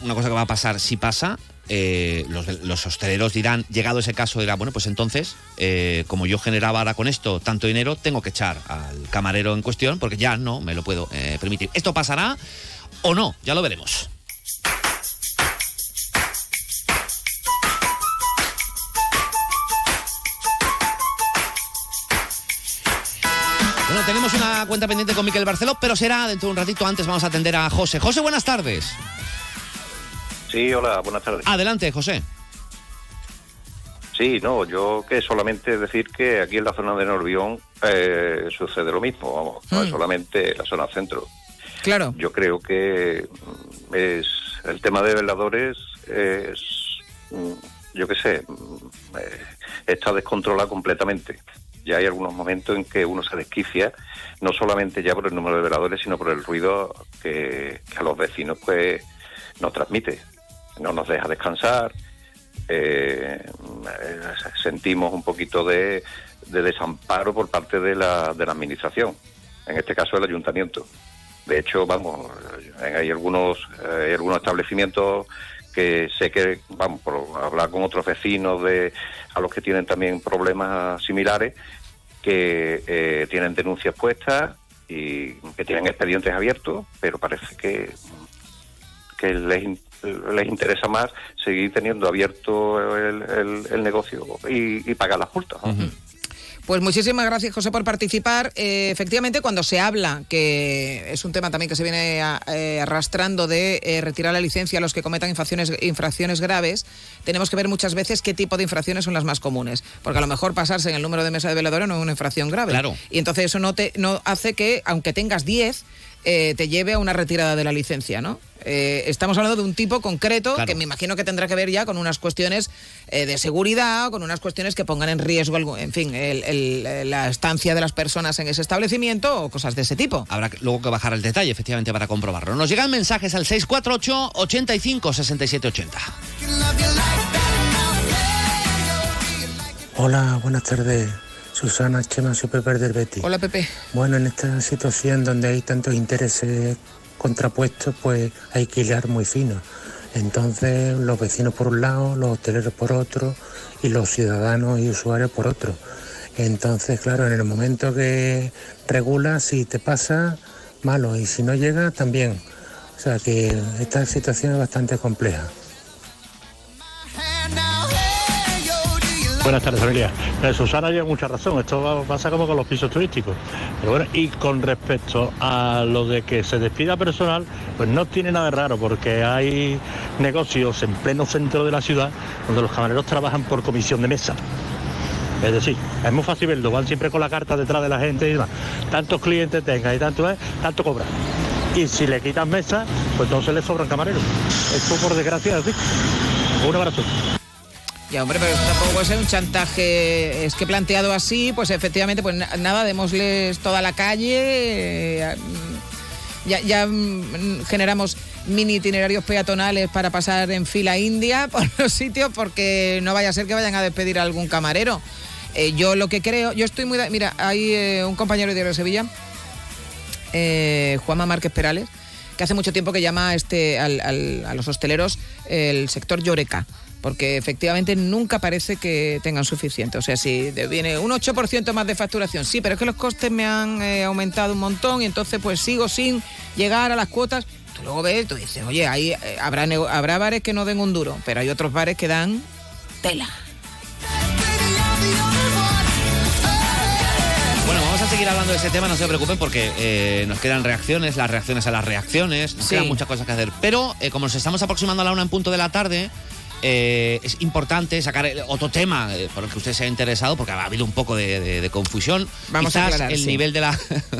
una cosa que va a pasar, si pasa, los, hosteleros dirán, llegado ese caso, dirán, bueno, pues entonces, como yo generaba ahora con esto tanto dinero, tengo que echar al camarero en cuestión porque ya no me lo puedo permitir. ¿Esto pasará o no? Ya lo veremos. Bueno, tenemos una cuenta pendiente con Miquel Barceló, pero será dentro de un ratito. Antes vamos a atender a José. José, buenas tardes. Sí, hola, buenas tardes. Adelante, José. Sí, no, yo que solamente decir que aquí en la zona de Norbión eh, sucede lo mismo, vamos, no es Mm. solamente la zona centro. Claro. Yo creo que mm, es el tema de veladores es, mm, yo qué sé, eh, está descontrolado completamente. Ya hay algunos momentos en que uno se desquicia, no solamente ya por el número de veladores, sino por el ruido que, a los vecinos pues nos transmite. No nos deja descansar, eh, sentimos un poquito de, de desamparo por parte de la, de la administración, en este caso el ayuntamiento. De hecho, vamos, eh, hay algunos, eh, hay algunos establecimientos que sé que, vamos, por hablar con otros vecinos de a los que tienen también problemas similares, que eh, tienen denuncias puestas y que tienen expedientes abiertos, pero parece que que les, les interesa más seguir teniendo abierto el, el- el negocio y, pagar las multas. Pues muchísimas gracias, José, por participar. Eh, efectivamente, cuando se habla, que es un tema también que se viene a- eh, arrastrando de eh, retirar la licencia a los que cometan infracciones, infracciones graves, tenemos que ver muchas veces qué tipo de infracciones son las más comunes. Porque a lo mejor pasarse en el número de mesa de veladora no es una infracción grave. Claro. Y entonces eso no, te, no hace que, aunque tengas 10, eh, te lleve a una retirada de la licencia, ¿no? Eh, estamos hablando de un tipo concreto Claro. que me imagino que tendrá que ver ya con unas cuestiones eh, de seguridad, con unas cuestiones que pongan en riesgo, algo- en fin, el- el- la estancia de las personas en ese establecimiento o cosas de ese tipo. Habrá que- luego que bajar el detalle, efectivamente, para comprobarlo. Nos llegan mensajes al 648 85 67 80. Hola, buenas tardes. Susana Chema, soy Pepe del Betty. Hola, Pepe. Bueno, en esta situación donde hay tantos intereses contrapuestos, pues hay que hilar muy fino. Entonces, los vecinos por un lado, los hoteleros por otro y los ciudadanos y usuarios por otro. Entonces, claro, en el momento que regulas, si te pasa, malo, y si no llega, también. O sea que esta situación es bastante compleja. Buenas tardes, familia. Eh, Susana lleva mucha razón. Esto pasa como con los pisos turísticos. Pero bueno, y con respecto a lo de que se despida personal, pues no tiene nada de raro, porque hay negocios en pleno centro de la ciudad donde los camareros trabajan por comisión de mesa. Es decir, es muy fácil verlo, van siempre con la carta detrás de la gente y demás. Tantos clientes tenga y tanto es, tanto cobra. Y si le quitan mesa, pues entonces le sobran camareros. Esto por desgracia es así. Un abrazo. Ya, hombre, pero tampoco puede ser un chantaje. Es que planteado así, pues efectivamente, pues na- nada, démosles toda la calle. eh, ya, mm, generamos mini itinerarios peatonales para pasar en fila india por los sitios, porque no vaya a ser que vayan a despedir a algún camarero. Eh, yo lo que creo, yo estoy muy. Mira, hay eh, un compañero de Sevilla, eh, Juanma Márquez Perales, que hace mucho tiempo que llama a, este, al- a los hosteleros el sector Lloreca, porque efectivamente nunca parece que tengan suficiente. O sea, si viene un 8% más de facturación, sí, pero es que los costes me han eh, aumentado un montón y entonces pues sigo sin llegar a las cuotas. Tú luego ves, tú dices, oye, ahí eh, habrá, habrá bares que no den un duro, pero hay otros bares que dan tela. Bueno, vamos a seguir hablando de ese tema, no se preocupen porque eh, nos quedan reacciones, las reacciones a las reacciones, nos Sí. quedan muchas cosas que hacer. Pero eh, como nos estamos aproximando a la una en punto de la tarde, eh, es importante sacar el- otro tema eh, por el que usted se ha interesado, porque ha habido un poco de, de- de confusión. Vamos a Quizás aclarar, el sí. nivel de la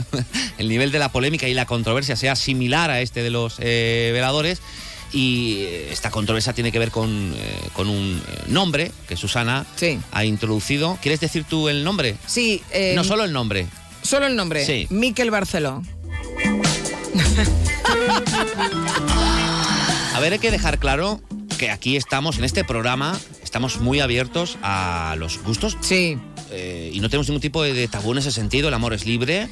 el nivel de la polémica y la controversia sea similar a este de los eh, veladores. Y eh, esta controversia tiene que ver con, eh, con un eh, nombre que Susana ha introducido. ¿Quieres decir tú el nombre? Sí. eh, no solo el nombre. Solo el nombre. Sí. Miquel Barceló. A ver, hay que dejar claro que aquí estamos, en este programa, estamos muy abiertos a los gustos. Sí. y no tenemos ningún tipo de, de tabú en ese sentido, el amor es libre.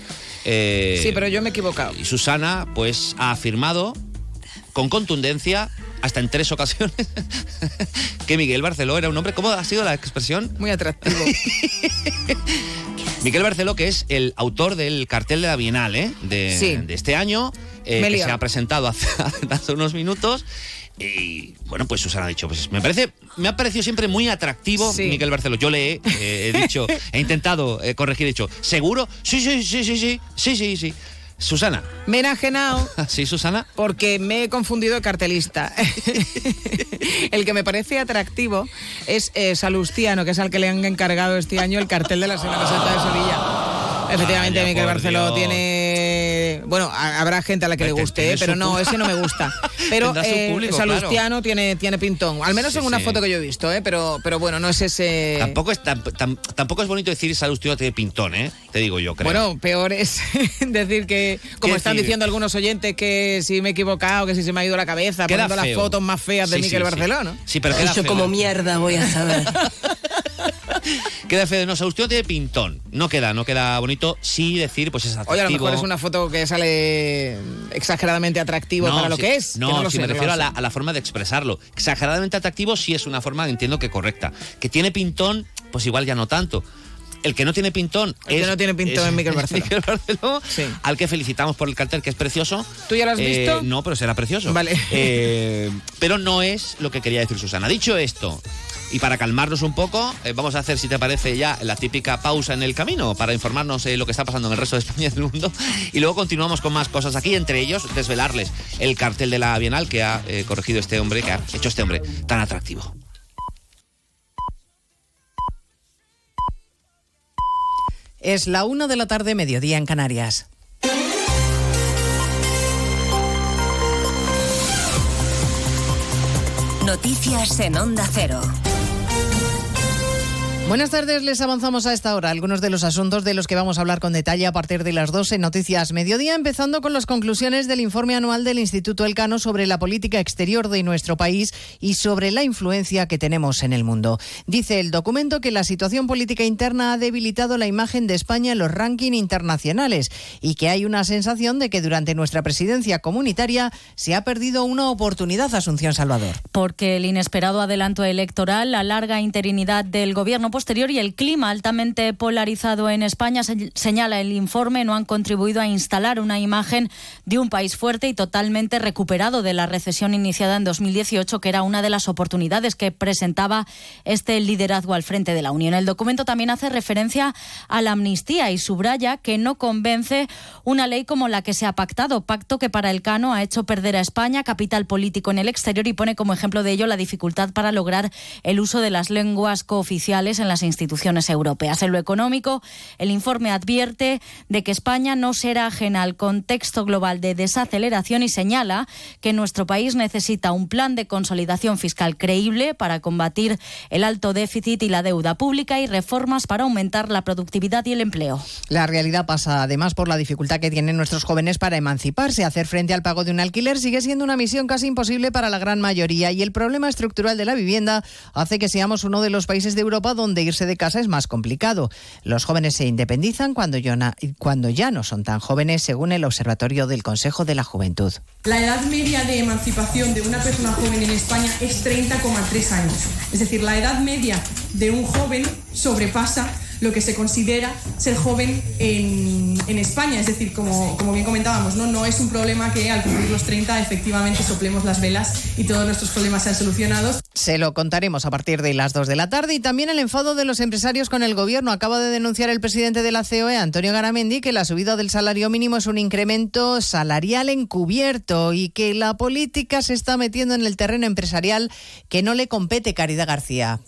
eh, Sí, pero yo me he equivocado. Y Susana, pues, ha afirmado con contundencia, hasta en tres ocasiones, que Miguel Barceló era un hombre. ¿Cómo ha sido la expresión? Muy atractivo. Miguel Barceló, que es el autor del cartel de la Bienal ¿eh? de, Sí. de este año, eh, que se ha presentado hace, hace unos minutos. Y bueno, pues Susana ha dicho, pues me parece, me ha parecido siempre muy atractivo Sí. Miguel Barceló. Yo le he, eh, he dicho, he intentado eh, corregir, he dicho, ¿seguro? Sí, sí, sí, sí, sí, sí, sí, sí. Susana, Me he enajenado ¿sí, Susana? porque me he confundido de cartelista. el que me parece atractivo es eh, Salustiano, que es al que le han encargado este año el cartel de la Semana Santa de Sevilla. Efectivamente, Vaya, por Barceló Dios. tiene. Bueno, ha- habrá gente a la que le guste, eh, pero no, ese no me gusta. Pero eh, público, Salustiano tiene, tiene pintón. Al menos Sí, en una sí. foto que yo he visto, ¿eh? pero, pero bueno, no es ese. Tampoco es, tan- tan- tampoco es bonito decir Salustiano tiene pintón, ¿eh? Te digo yo, creo. Bueno, peor es decir que, como ¿Qué están decir? diciendo algunos oyentes, que si me he equivocado, que si se me ha ido la cabeza, Queda poniendo las fotos más feas de Sí, Miquel sí, sí. Pero queda Eso feo. como mierda voy a saber. Queda feo, no, Salustiano tiene pintón. No queda, no queda bonito. Sí decir, pues es atractivo. Oye, a lo mejor es una foto que sale exageradamente atractivo para lo que es. que No, lo si sé, me no refiero a la, a la forma de expresarlo. Exageradamente atractivo sí es una forma, entiendo que correcta. Que tiene pintón, pues igual ya no tanto. El que no tiene pintón El que es, no tiene pintón es Miquel Barceló. Miquel Barceló, al que felicitamos por el cartel, que es precioso. ¿Tú ya lo has Eh, visto? No, pero será precioso. Vale. Eh, pero no es lo que quería decir Susana. Dicho esto, Y para calmarnos un poco, eh, vamos a hacer, si te parece, ya la típica pausa en el camino para informarnos de lo que está pasando en el resto de España y del mundo. Y luego continuamos con más cosas aquí, entre ellos desvelarles el cartel de la Bienal que ha eh, corregido este hombre, que ha hecho este hombre tan atractivo. Es la una de la tarde, mediodía en Canarias. Noticias en Onda Cero. Buenas tardes, les avanzamos a esta hora algunos de los asuntos de los que vamos a hablar con detalle a partir de las 12 en Noticias Mediodía, empezando con las conclusiones del informe anual del Instituto Elcano sobre la política exterior de nuestro país y sobre la influencia que tenemos en el mundo. Dice el documento que la situación política interna ha debilitado la imagen de España en los rankings internacionales y que hay una sensación de que durante nuestra presidencia comunitaria se ha perdido una oportunidad, Asunción Salvador. Porque el inesperado adelanto electoral, la larga interinidad del gobierno posterior y el clima altamente polarizado en España, se- señala el informe, no han contribuido a instalar una imagen de un país fuerte y totalmente recuperado de la recesión iniciada en 2018, que era una de las oportunidades que presentaba este liderazgo al frente de la Unión. El documento también hace referencia a la amnistía y subraya que no convence una ley como la que se ha pactado, pacto que para el Cano ha hecho perder a España capital político en el exterior y pone como ejemplo de ello la dificultad para lograr el uso de las lenguas cooficiales en las instituciones europeas. En lo económico, el informe advierte de que España no será ajena al contexto global de desaceleración y señala que nuestro país necesita un plan de consolidación fiscal creíble para combatir el alto déficit y la deuda pública y reformas para aumentar la productividad y el empleo. La realidad pasa además por la dificultad que tienen nuestros jóvenes para emanciparse. Hacer frente al pago de un alquiler sigue siendo una misión casi imposible para la gran mayoría y el problema estructural de la vivienda hace que seamos uno de los países de Europa donde irse de casa es más complicado. Los jóvenes se independizan cuando, cuando ya no son tan jóvenes, según el Observatorio del Consejo de la Juventud. La edad media de emancipación de una persona joven en España es 30,3 años. Es decir, la edad media de un joven sobrepasa lo que se considera ser joven en, España. Es decir, como, como bien comentábamos, ¿no? no es un problema que al cumplir los 30 efectivamente soplemos las velas y todos nuestros problemas sean solucionados. Se lo contaremos a partir de las 2 de la tarde y también el enfado de los empresarios con el gobierno. Acaba de denunciar el presidente de la COE, Antonio Garamendi, que la subida del salario mínimo es un incremento salarial encubierto y que la política se está metiendo en el terreno empresarial que no le compete Caridad García.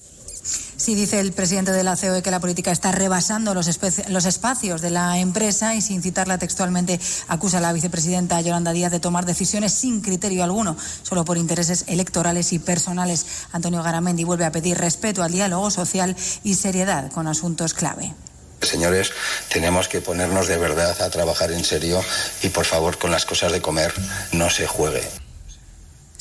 Sí, dice el presidente de la COE que la política está rebasando los, los espacios de la empresa y sin citarla textualmente acusa a la vicepresidenta Yolanda Díaz de tomar decisiones sin criterio alguno, solo por intereses electorales y personales. Antonio Garamendi vuelve a pedir respeto al diálogo social y seriedad con asuntos clave. Señores, tenemos que ponernos de verdad a trabajar en serio y por favor con las cosas de comer no se juegue.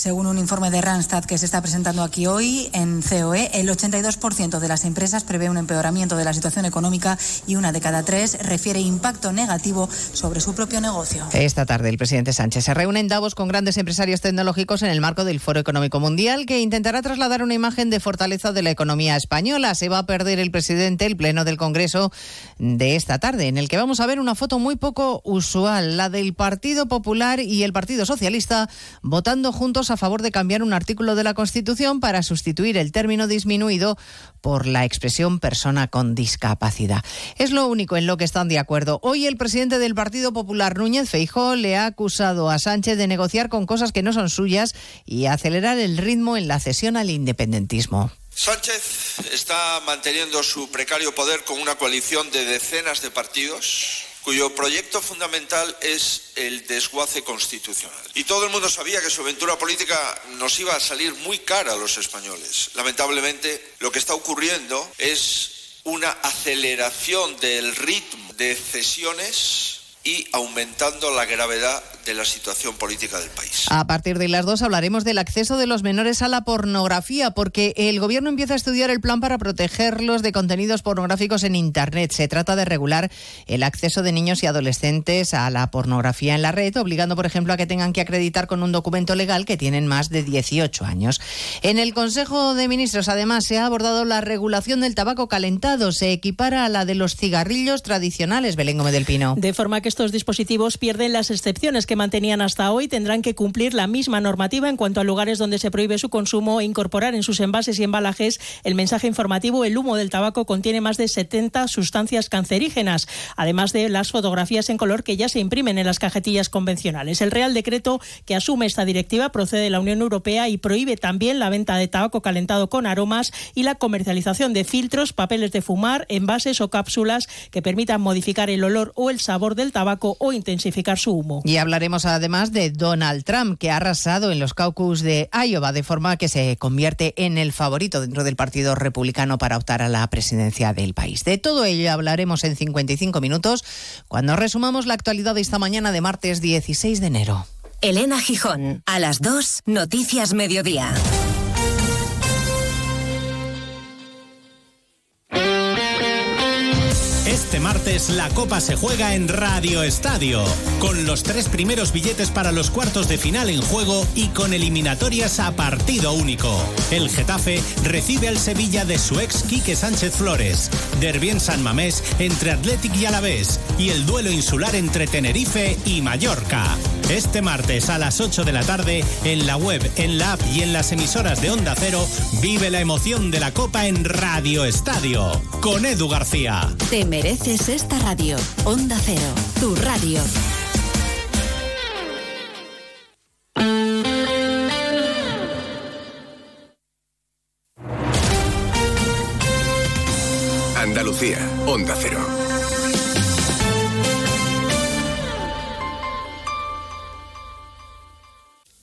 Según un informe de Randstad que se está presentando aquí hoy en COE, el 82% de las empresas prevé un empeoramiento de la situación económica y una de cada tres refiere impacto negativo sobre su propio negocio. Esta tarde el presidente Sánchez se reúne en Davos con grandes empresarios tecnológicos en el marco del Foro Económico Mundial que intentará trasladar una imagen de fortaleza de la economía española. Se va a perder el presidente el pleno del Congreso de esta tarde, en el que vamos a ver una foto muy poco usual, la del Partido Popular y el Partido Socialista votando juntos a favor de cambiar un artículo de la Constitución para sustituir el término disminuido por la expresión persona con discapacidad. Es lo único en lo que están de acuerdo. Hoy el presidente del Partido Popular, Núñez Feijó, le ha acusado a Sánchez de negociar con cosas que no son suyas y acelerar el ritmo en la cesión al independentismo. Sánchez está manteniendo su precario poder con una coalición de decenas de partidos cuyo proyecto fundamental es el desguace constitucional. Y todo el mundo sabía que su aventura política nos iba a salir muy cara a los españoles. Lamentablemente, lo que está ocurriendo es una aceleración del ritmo de cesiones y aumentando la gravedad de la situación política del país. A partir de las dos hablaremos del acceso de los menores a la pornografía, porque el gobierno empieza a estudiar el plan para protegerlos de contenidos pornográficos en Internet. Se trata de regular el acceso de niños y adolescentes a la pornografía en la red, obligando, por ejemplo, a que tengan que acreditar con un documento legal que tienen más de 18 años. En el Consejo de Ministros, además, se ha abordado la regulación del tabaco calentado. Se equipara a la de los cigarrillos tradicionales, Belén Gómez del Pino. De forma que estos dispositivos pierden las excepciones que que mantenían hasta hoy tendrán que cumplir la misma normativa en cuanto a lugares donde se prohíbe su consumo e incorporar en sus envases y embalajes el mensaje informativo el humo del tabaco contiene más de 70 sustancias cancerígenas, además de las fotografías en color que ya se imprimen en las cajetillas convencionales. El Real Decreto que asume esta directiva procede de la Unión Europea y prohíbe también la venta de tabaco calentado con aromas y la comercialización de filtros, papeles de fumar, envases o cápsulas que permitan modificar el olor o el sabor del tabaco o intensificar su humo. Y hablaremos además de Donald Trump, que ha arrasado en los caucus de Iowa, de forma que se convierte en el favorito dentro del Partido Republicano para optar a la presidencia del país. De todo ello hablaremos en 55 minutos cuando resumamos la actualidad de esta mañana de martes 16 de enero. Elena Gijón, a las 2, Noticias Mediodía. Este martes la Copa se juega en Radio Estadio, con los tres primeros billetes para los cuartos de final en juego y con eliminatorias a partido único. El Getafe recibe al Sevilla de su ex Quique Sánchez Flores, Derbi en San Mamés entre Athletic y Alavés y el duelo insular entre Tenerife y Mallorca. Este martes a las 8 de la tarde, en la web, en la app y en las emisoras de Onda Cero, vive la emoción de la Copa en Radio Estadio, con Edu García. Te mereces esta radio. Onda Cero, tu radio. Andalucía, Onda Cero.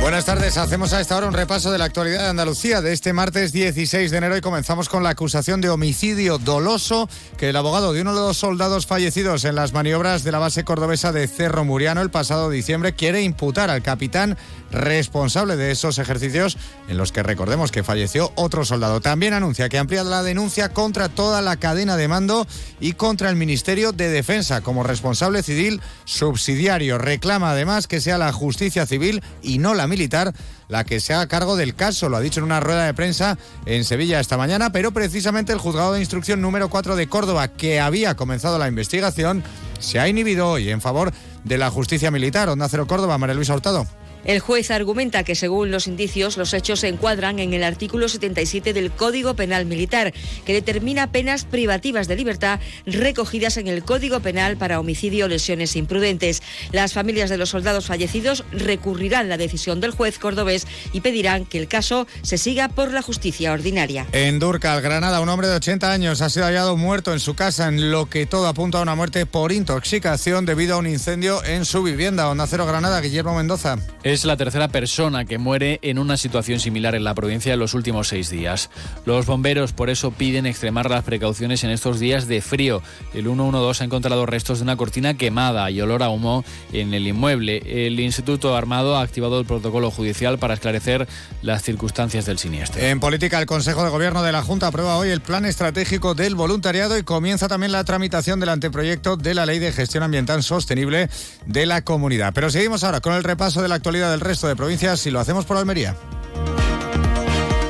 Buenas tardes, hacemos a esta hora un repaso de la actualidad de Andalucía de este martes 16 de enero y comenzamos con la acusación de homicidio doloso que el abogado de uno de los soldados fallecidos en las maniobras de la base cordobesa de Cerro Muriano el pasado diciembre quiere imputar al capitán responsable de esos ejercicios en los que recordemos que falleció otro soldado. También anuncia que amplía la denuncia contra toda la cadena de mando y contra el Ministerio de Defensa como responsable civil subsidiario. Reclama además que sea la justicia civil y no la militar la que se haga cargo del caso. Lo ha dicho en una rueda de prensa en Sevilla esta mañana, pero precisamente el juzgado de instrucción número 4 de Córdoba, que había comenzado la investigación, se ha inhibido hoy en favor de la justicia militar. Onda Cero Córdoba, María Luisa Hurtado. El juez argumenta que según los indicios los hechos se encuadran en el artículo 77 del Código Penal Militar, que determina penas privativas de libertad recogidas en el Código Penal para homicidio o lesiones imprudentes. Las familias de los soldados fallecidos recurrirán la decisión del juez cordobés y pedirán que el caso se siga por la justicia ordinaria. En Durcal, Granada, un hombre de 80 años ha sido hallado muerto en su casa, en lo que todo apunta a una muerte por intoxicación debido a un incendio en su vivienda. Onda Granada, Guillermo Mendoza. Es la tercera persona que muere en una situación similar en la provincia en los últimos seis días. Los bomberos por eso piden extremar las precauciones en estos días de frío. El 112 ha encontrado restos de una cortina quemada y olor a humo en el inmueble. El Instituto Armado ha activado el protocolo judicial para esclarecer las circunstancias del siniestro. En política, el Consejo de Gobierno de la Junta aprueba hoy el Plan Estratégico del Voluntariado y comienza también la tramitación del anteproyecto de la Ley de Gestión Ambiental Sostenible de la Comunidad. Pero seguimos ahora con el repaso de la actualidad del resto de provincias y lo hacemos por Almería.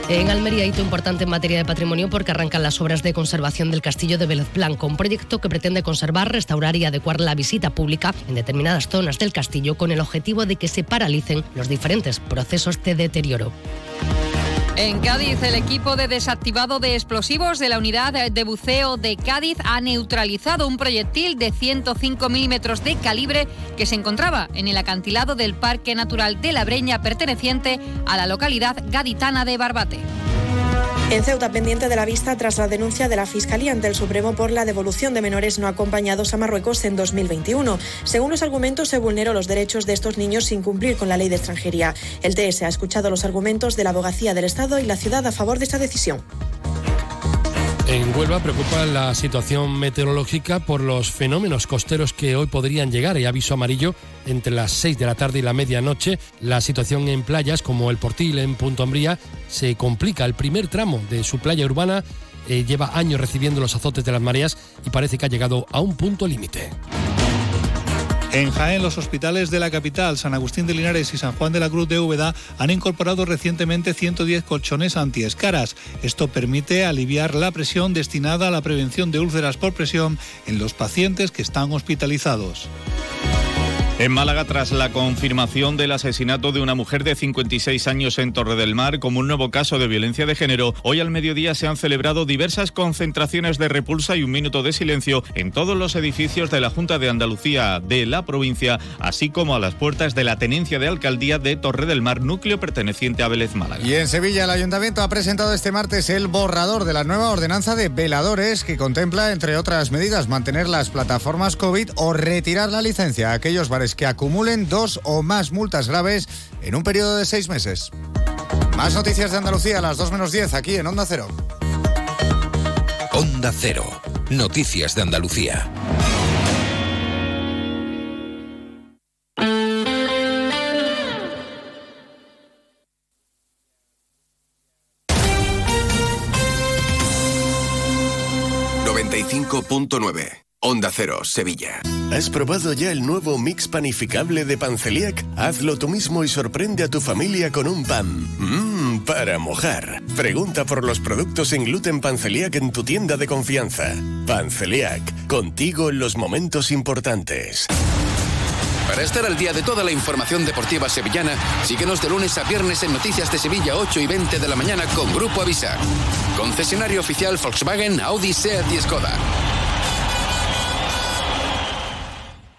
En Almería, hito importante en materia de patrimonio porque arrancan las obras de conservación del castillo de Vélez Blanco, un proyecto que pretende conservar, restaurar y adecuar la visita pública en determinadas zonas del castillo con el objetivo de que se paralicen los diferentes procesos de deterioro. En Cádiz, el equipo de desactivado de explosivos de la unidad de buceo de Cádiz ha neutralizado un proyectil de 105 milímetros de calibre que se encontraba en el acantilado del Parque Natural de la Breña perteneciente a la localidad gaditana de Barbate. En Ceuta, pendiente de la vista tras la denuncia de la Fiscalía ante el Supremo por la devolución de menores no acompañados a Marruecos en 2021. Según los argumentos, se vulneró los derechos de estos niños sin cumplir con la ley de extranjería. El TS ha escuchado los argumentos de la Abogacía del Estado y la ciudad a favor de esta decisión. En Huelva preocupa la situación meteorológica por los fenómenos costeros que hoy podrían llegar. Hay aviso amarillo entre las 6 de la tarde y la medianoche. La situación en playas como el Portil en Punto Ambría se complica. El primer tramo de su playa urbana eh, lleva años recibiendo los azotes de las mareas y parece que ha llegado a un punto límite. En Jaén, los hospitales de la capital, San Agustín de Linares y San Juan de la Cruz de Úbeda, han incorporado recientemente 110 colchones antiescaras. Esto permite aliviar la presión destinada a la prevención de úlceras por presión en los pacientes que están hospitalizados. En Málaga, tras la confirmación del asesinato de una mujer de 56 años en Torre del Mar como un nuevo caso de violencia de género, hoy al mediodía se han celebrado diversas concentraciones de repulsa y un minuto de silencio en todos los edificios de la Junta de Andalucía de la provincia, así como a las puertas de la tenencia de alcaldía de Torre del Mar, núcleo perteneciente a Vélez Málaga. Y en Sevilla, el ayuntamiento ha presentado este martes el borrador de la nueva ordenanza de veladores que contempla, entre otras medidas, mantener las plataformas COVID o retirar la licencia a aquellos bares que acumulen dos o más multas graves en un periodo de seis meses. Más noticias de Andalucía a las 2 menos 10 aquí en Onda Cero. Onda Cero. Noticias de Andalucía. .9 Onda Cero, Sevilla. ¿Has probado ya el nuevo mix panificable de Panceliac? Hazlo tú mismo y sorprende a tu familia con un pan. Mmm, para mojar. Pregunta por los productos sin gluten Panceliac en tu tienda de confianza. Panceliac, contigo en los momentos importantes. Para estar al día de toda la información deportiva sevillana, síguenos de lunes a viernes en Noticias de Sevilla 8 y 20 de la mañana con Grupo Avisa. Concesionario oficial Volkswagen, Audi, Seat y Skoda.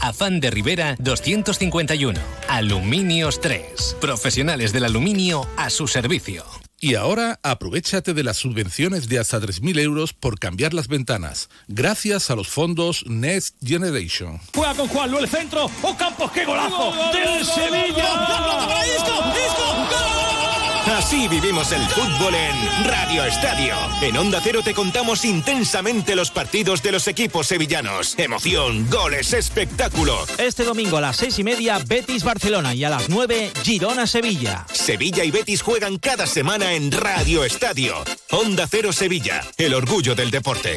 Afán de Rivera 251. Aluminios 3. Profesionales del aluminio a su servicio. Y ahora aprovechate de las subvenciones de hasta 3.000 euros por cambiar las ventanas, gracias a los fondos Next Generation. Juega con Juan, el centro. ¡Oh, Campos, qué golazo! ¡Del Sevilla! Así vivimos el fútbol en Radio Estadio. En Onda Cero te contamos intensamente los partidos de los equipos sevillanos. Emoción, goles, espectáculo. Este domingo a las seis y media, Betis Barcelona y a las nueve, Girona Sevilla. Sevilla y Betis juegan cada semana en Radio Estadio. Onda Cero Sevilla, el orgullo del deporte.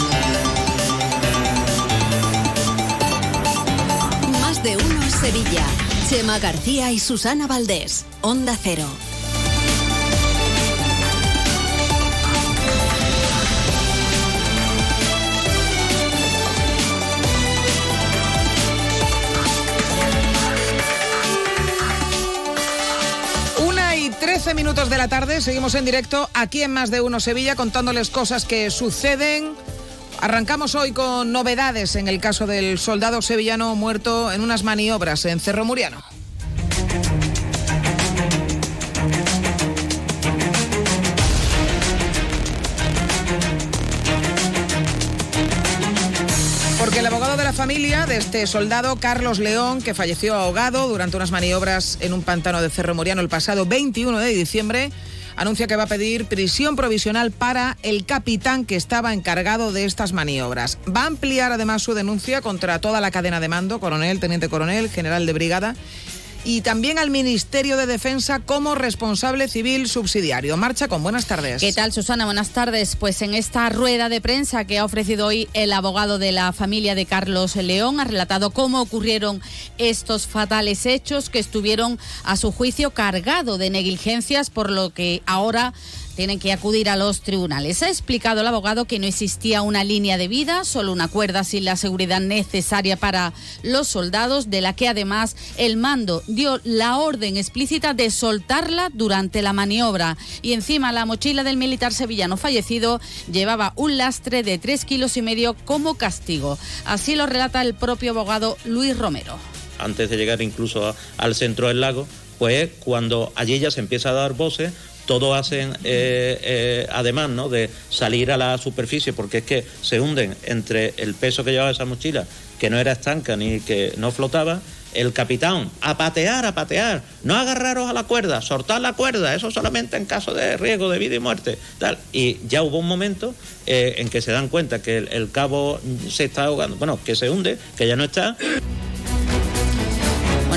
Sevilla. Chema García y Susana Valdés. Onda Cero. Una y 13 minutos de la tarde, seguimos en directo aquí en Más de Uno Sevilla contándoles cosas que suceden. Arrancamos hoy con novedades en el caso del soldado sevillano muerto en unas maniobras en Cerro Muriano. Porque el abogado de la familia de este soldado, Carlos León, que falleció ahogado durante unas maniobras en un pantano de Cerro Muriano el pasado 21 de diciembre, anuncia que va a pedir prisión provisional para el capitán que estaba encargado de estas maniobras. Va a ampliar además su denuncia contra toda la cadena de mando, coronel, teniente coronel, general de brigada y también al Ministerio de Defensa como responsable civil subsidiario. Marcha con buenas tardes. ¿Qué tal, Susana? Buenas tardes. Pues en esta rueda de prensa que ha ofrecido hoy el abogado de la familia de Carlos León, ha relatado cómo ocurrieron estos fatales hechos que estuvieron a su juicio cargado de negligencias, por lo que ahora tienen que acudir a los tribunales. Ha explicado el abogado que no existía una línea de vida, solo una cuerda sin la seguridad necesaria para los soldados, de la que además el mando dio la orden explícita de soltarla durante la maniobra. Y encima la mochila del militar sevillano fallecido llevaba un lastre de tres kilos y medio como castigo. Así lo relata el propio abogado Luis Romero. Antes de llegar incluso al centro del lago, pues cuando allí ya se empieza a dar voces todos hacen eh, eh, además ¿no? de salir a la superficie porque es que se hunden entre el peso que llevaba esa mochila, que no era estanca ni que no flotaba, el capitán, a patear, a patear, no agarraros a la cuerda, soltar la cuerda, eso solamente en caso de riesgo de vida y muerte. Tal. Y ya hubo un momento eh, en que se dan cuenta que el, el cabo se está ahogando, bueno, que se hunde, que ya no está.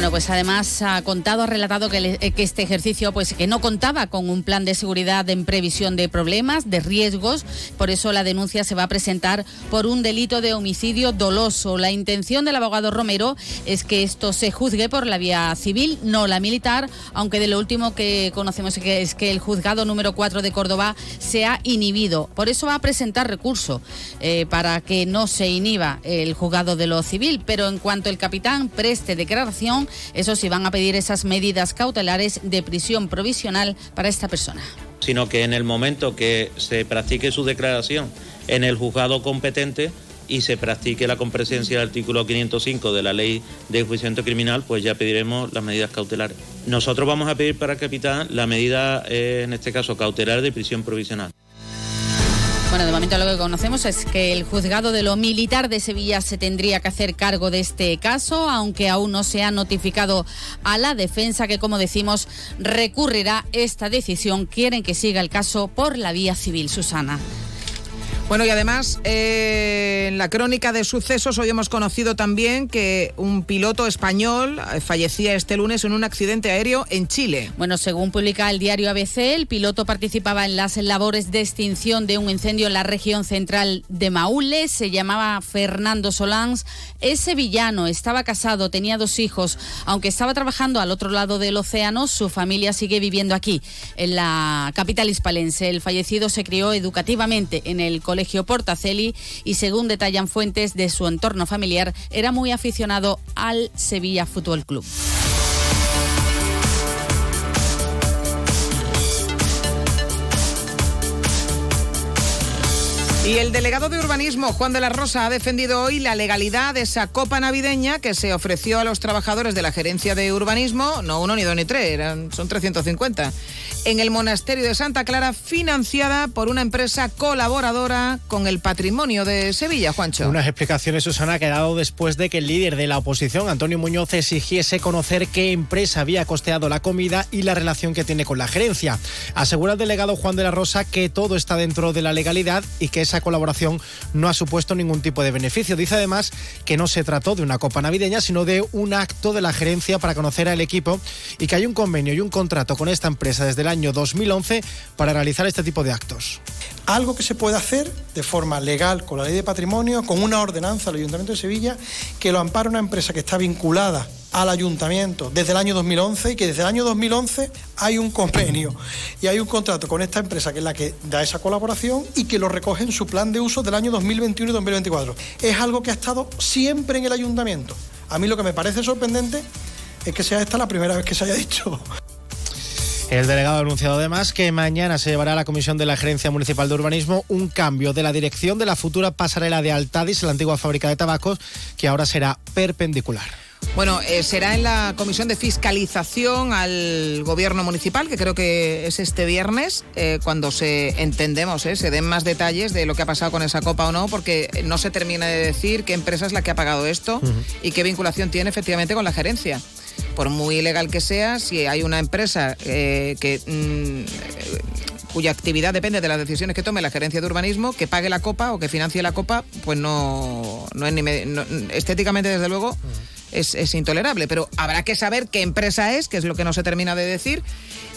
Bueno, pues además ha contado, ha relatado que, le- que este ejercicio pues que no contaba con un plan de seguridad en previsión de problemas, de riesgos, por eso la denuncia se va a presentar por un delito de homicidio doloso. La intención del abogado Romero es que esto se juzgue por la vía civil, no la militar, aunque de lo último que conocemos es que, es que el juzgado número 4 de Córdoba se ha inhibido. Por eso va a presentar recurso eh, para que no se inhiba el juzgado de lo civil, pero en cuanto el capitán preste declaración, eso sí van a pedir esas medidas cautelares de prisión provisional para esta persona. sino que en el momento que se practique su declaración en el juzgado competente y se practique la compresencia del artículo 505 de la ley de enjuiciamiento criminal, pues ya pediremos las medidas cautelares. Nosotros vamos a pedir para el capitán la medida, eh, en este caso, cautelar de prisión provisional. Bueno, de momento lo que conocemos es que el juzgado de lo militar de Sevilla se tendría que hacer cargo de este caso, aunque aún no se ha notificado a la defensa que, como decimos, recurrirá esta decisión. Quieren que siga el caso por la vía civil, Susana. Bueno, y además, eh, en la crónica de sucesos hoy hemos conocido también que un piloto español eh, fallecía este lunes en un accidente aéreo en Chile. Bueno, según publica el diario ABC, el piloto participaba en las labores de extinción de un incendio en la región central de Maule. Se llamaba Fernando Solans. Es sevillano, estaba casado, tenía dos hijos. Aunque estaba trabajando al otro lado del océano, su familia sigue viviendo aquí, en la capital hispalense. El fallecido se crió educativamente en el Colegio Portaceli y, según detallan fuentes de su entorno familiar, era muy aficionado al Sevilla Fútbol Club. Y el delegado de urbanismo, Juan de la Rosa, ha defendido hoy la legalidad de esa copa navideña que se ofreció a los trabajadores de la gerencia de urbanismo, no uno, ni dos, ni tres, eran, son 350, en el monasterio de Santa Clara, financiada por una empresa colaboradora con el patrimonio de Sevilla, Juancho. Unas explicaciones, Susana, que ha dado después de que el líder de la oposición, Antonio Muñoz, exigiese conocer qué empresa había costeado la comida y la relación que tiene con la gerencia. Asegura el delegado Juan de la Rosa que todo está dentro de la legalidad y que esa colaboración no ha supuesto ningún tipo de beneficio. Dice además que no se trató de una copa navideña, sino de un acto de la gerencia para conocer al equipo y que hay un convenio y un contrato con esta empresa desde el año 2011 para realizar este tipo de actos. algo que se puede hacer de forma legal con la ley de patrimonio, con una ordenanza del Ayuntamiento de Sevilla, que lo ampara una empresa que está vinculada al ayuntamiento desde el año 2011 y que desde el año 2011 hay un convenio y hay un contrato con esta empresa que es la que da esa colaboración y que lo recoge en su plan de uso del año 2021 y 2024. Es algo que ha estado siempre en el ayuntamiento. A mí lo que me parece sorprendente es que sea esta la primera vez que se haya dicho. El delegado ha anunciado además que mañana se llevará a la Comisión de la Gerencia Municipal de Urbanismo un cambio de la dirección de la futura pasarela de Altadis, la antigua fábrica de tabacos, que ahora será perpendicular. Bueno, eh, será en la comisión de fiscalización al gobierno municipal, que creo que es este viernes, eh, cuando se entendemos, eh, se den más detalles de lo que ha pasado con esa copa o no, porque no se termina de decir qué empresa es la que ha pagado esto y qué vinculación tiene efectivamente con la gerencia. Por muy ilegal que sea, si hay una empresa eh, que mm, eh, cuya actividad depende de las decisiones que tome la gerencia de urbanismo, que pague la copa o que financie la copa, pues no, no es ni no- estéticamente desde luego es, es intolerable. Pero habrá que saber qué empresa es, que es lo que no se termina de decir,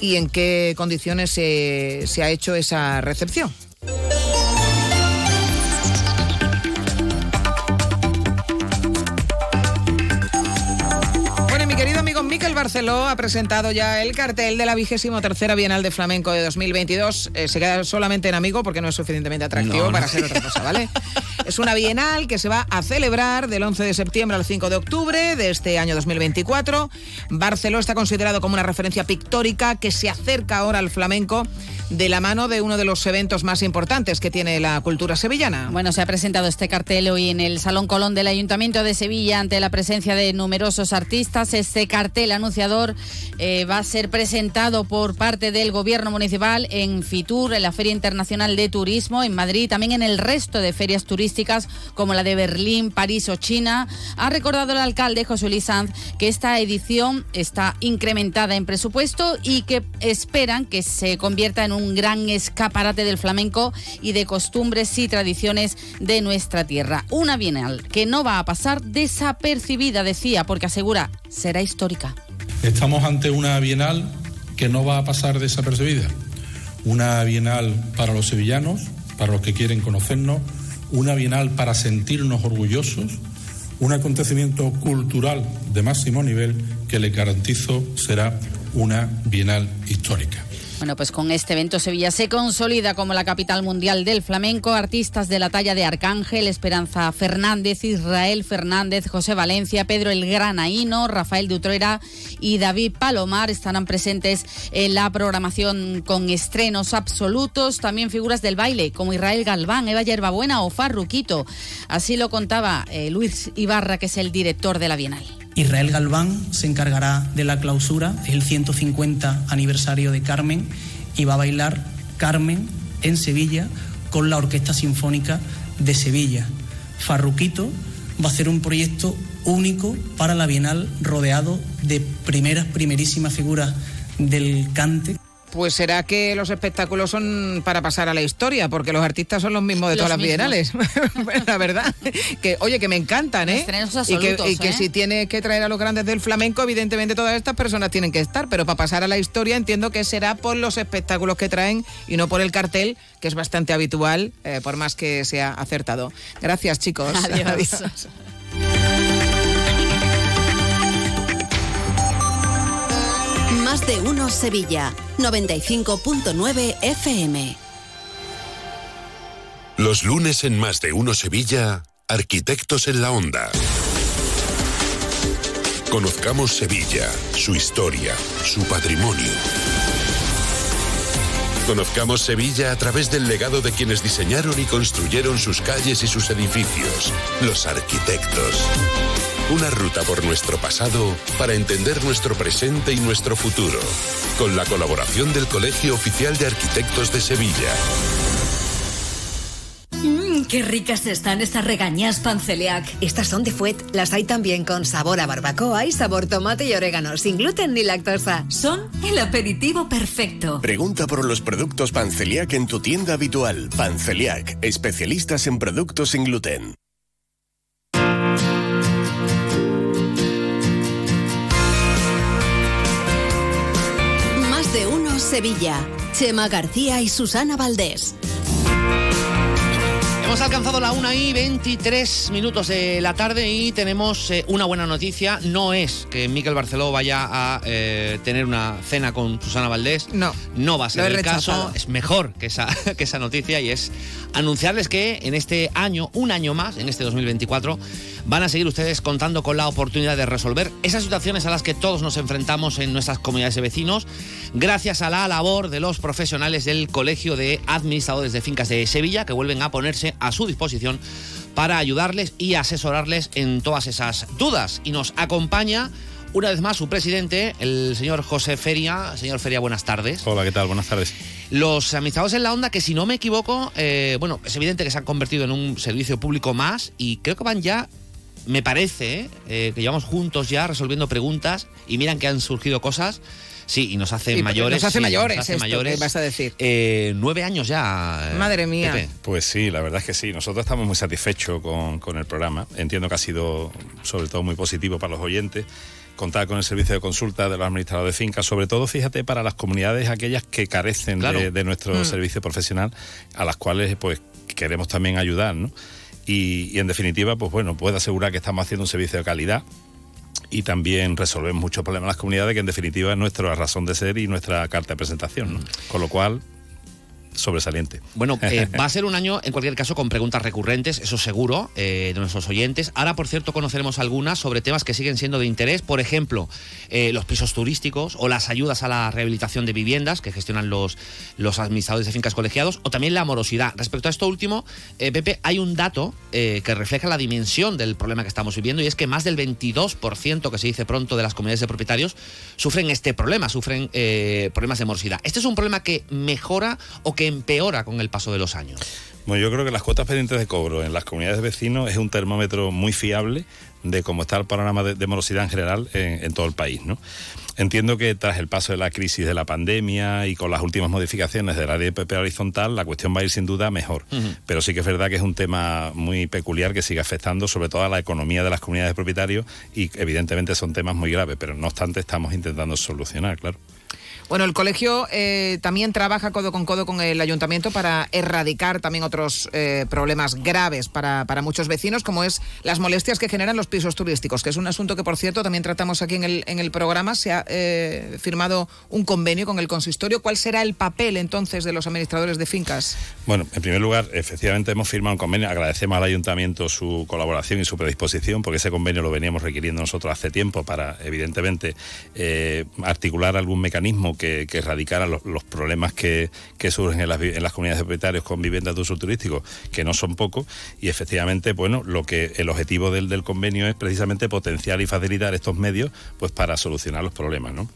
y en qué condiciones se, se ha hecho esa recepción. Barceló ha presentado ya el cartel de la vigésimo tercera Bienal de Flamenco de 2022. Eh, se queda solamente en amigo porque no es suficientemente atractivo No, no. para ser otra cosa, ¿vale? es una bienal que se va a celebrar del 11 de septiembre al 5 de octubre de este año 2024. Barceló está considerado como una referencia pictórica que se acerca ahora al flamenco de la mano de uno de los eventos más importantes que tiene la cultura sevillana. Bueno, se ha presentado este cartel hoy en el Salón Colón del Ayuntamiento de Sevilla ante la presencia de numerosos artistas. Este cartel anunciador eh, va a ser presentado por parte del Gobierno Municipal en Fitur, en la Feria Internacional de Turismo, en Madrid, también en el resto de ferias turísticas como la de Berlín, París o China. Ha recordado el alcalde José Luis Sanz que esta edición está incrementada en presupuesto y que esperan que se convierta en un gran escaparate del flamenco y de costumbres y tradiciones de nuestra tierra. Una bienal que no va a pasar desapercibida, decía, porque asegura será histórica. Estamos ante una bienal que no va a pasar desapercibida. Una bienal para los sevillanos, para los que quieren conocernos, una bienal para sentirnos orgullosos, un acontecimiento cultural de máximo nivel que le garantizo será una bienal histórica. Bueno, pues con este evento Sevilla se consolida como la capital mundial del flamenco. Artistas de la talla de Arcángel, Esperanza Fernández, Israel Fernández, José Valencia, Pedro el Granaíno, Rafael Dutrera y David Palomar estarán presentes en la programación con estrenos absolutos. También figuras del baile como Israel Galván, Eva Yerbabuena o Farruquito. Así lo contaba eh, Luis Ibarra, que es el director de la Bienal. Israel Galván se encargará de la clausura, es el 150 aniversario de Carmen y va a bailar Carmen en Sevilla con la Orquesta Sinfónica de Sevilla. Farruquito va a hacer un proyecto único para la Bienal rodeado de primeras, primerísimas figuras del cante. Pues será que los espectáculos son para pasar a la historia, porque los artistas son los mismos de Los todas las bienales. Bueno, la verdad, que oye, que me encantan, ¿eh? Y que, ¿eh? si tiene que traer a los grandes del flamenco, evidentemente todas estas personas tienen que estar, pero para pasar a la historia entiendo que será por los espectáculos que traen y no por el cartel, que es bastante habitual, eh, por más que sea acertado. Gracias, chicos. Adiós. Más de uno Sevilla. 95.9 FM. Los lunes en Más de Uno Sevilla, Arquitectos en la Onda. Conozcamos Sevilla, su historia, su patrimonio. Conozcamos Sevilla a través del legado de quienes diseñaron y construyeron sus calles y sus edificios, los arquitectos. Una ruta por nuestro pasado para entender nuestro presente y nuestro futuro, con la colaboración del Colegio Oficial de Arquitectos de Sevilla. Mmm, qué ricas están estas regañas panceliac. Estas son de Fuet. Las hay también con sabor a barbacoa y sabor tomate y orégano, sin gluten ni lactosa. Son el aperitivo perfecto. Pregunta por los productos Panceliac en tu tienda habitual. Panceliac, especialistas en productos sin gluten. Sevilla. Chema García y Susana Valdés. Hemos alcanzado la 1 y 23 minutos de la tarde y tenemos eh, una buena noticia. No es que Miquel Barceló vaya a eh, tener una cena con Susana Valdés. No. No va a ser el rechazado. caso. Es mejor que esa, que esa noticia y es anunciarles que en este año, un año más, en este 2024, van a seguir ustedes contando con la oportunidad de resolver esas situaciones a las que todos nos enfrentamos en nuestras comunidades de vecinos, gracias a la labor de los profesionales del Colegio de Administradores de Fincas de Sevilla, que vuelven a ponerse a su disposición para ayudarles y asesorarles en todas esas dudas. Y nos acompaña una vez más su presidente, el señor José Feria. Señor Feria, buenas tardes. Hola, ¿qué tal? Buenas tardes. Los administradores en la onda, que si no me equivoco, eh, bueno, es evidente que se han convertido en un servicio público más y creo que van ya, me parece, eh, que llevamos juntos ya resolviendo preguntas y miran que han surgido cosas Sí, y nos hace Sí, mayores. nos hace sí, mayores hace esto mayores. que vas a decir. Eh, nueve años ya. Madre mía. Pepe. Pues sí, la verdad es que sí. Nosotros estamos muy satisfechos con, con el programa. Entiendo que ha sido, sobre todo, muy positivo para los oyentes. Contar con el servicio de consulta de los administradores de fincas, sobre todo, fíjate, para las comunidades aquellas que carecen Claro. de, de nuestro Mm. servicio profesional, a las cuales pues queremos también ayudar, ¿no? Y, en definitiva, pues bueno, puedo asegurar que estamos haciendo un servicio de calidad y también resolvemos muchos problemas en las comunidades, que en definitiva es nuestra razón de ser y nuestra carta de presentación. Con lo cual, sobresaliente. Bueno, eh, va a ser un año, en cualquier caso, con preguntas recurrentes, eso seguro, eh, de nuestros oyentes. Ahora, por cierto, conoceremos algunas sobre temas que siguen siendo de interés. Por ejemplo, eh, los pisos turísticos o las ayudas a la rehabilitación de viviendas que gestionan los, los administradores de fincas colegiados o también la morosidad. Respecto a esto último, Pepe, hay un dato que refleja la dimensión del problema que estamos viviendo y es que más del 22%, que se dice pronto, de las comunidades de propietarios sufren este problema, sufren problemas de morosidad. ¿Este es un problema que mejora o que empeora con el paso de los años? Bueno, yo creo que las cuotas pendientes de cobro en las comunidades de vecinos es un termómetro muy fiable de cómo está el panorama de, de morosidad en general en, en todo el país, ¿no? Entiendo que tras el paso de la crisis de la pandemia y con las últimas modificaciones del área de PP horizontal, la cuestión va a ir sin duda mejor. Pero sí que es verdad que es un tema muy peculiar que sigue afectando sobre todo a la economía de las comunidades de propietarios y evidentemente son temas muy graves, pero no obstante estamos intentando solucionar, claro. Bueno, el colegio eh, también trabaja codo con codo con el ayuntamiento para erradicar también otros eh, problemas graves para, para muchos vecinos, como es las molestias que generan los pisos turísticos, que es un asunto que, por cierto, también tratamos aquí en el, en el programa. Se ha eh, firmado un convenio con el consistorio. ¿Cuál será el papel entonces de los administradores de fincas? Bueno, en primer lugar, efectivamente hemos firmado un convenio. Agradecemos al ayuntamiento su colaboración y su predisposición, porque ese convenio lo veníamos requiriendo nosotros hace tiempo para, evidentemente, eh, articular algún mecanismo que, que erradicara los, problemas que, que surgen en las, vi- en las comunidades de propietarios con viviendas de uso turístico, que no son pocos. Y efectivamente, bueno, lo que el objetivo del, del convenio es precisamente potenciar y facilitar estos medios, pues para solucionar los problemas, ¿no?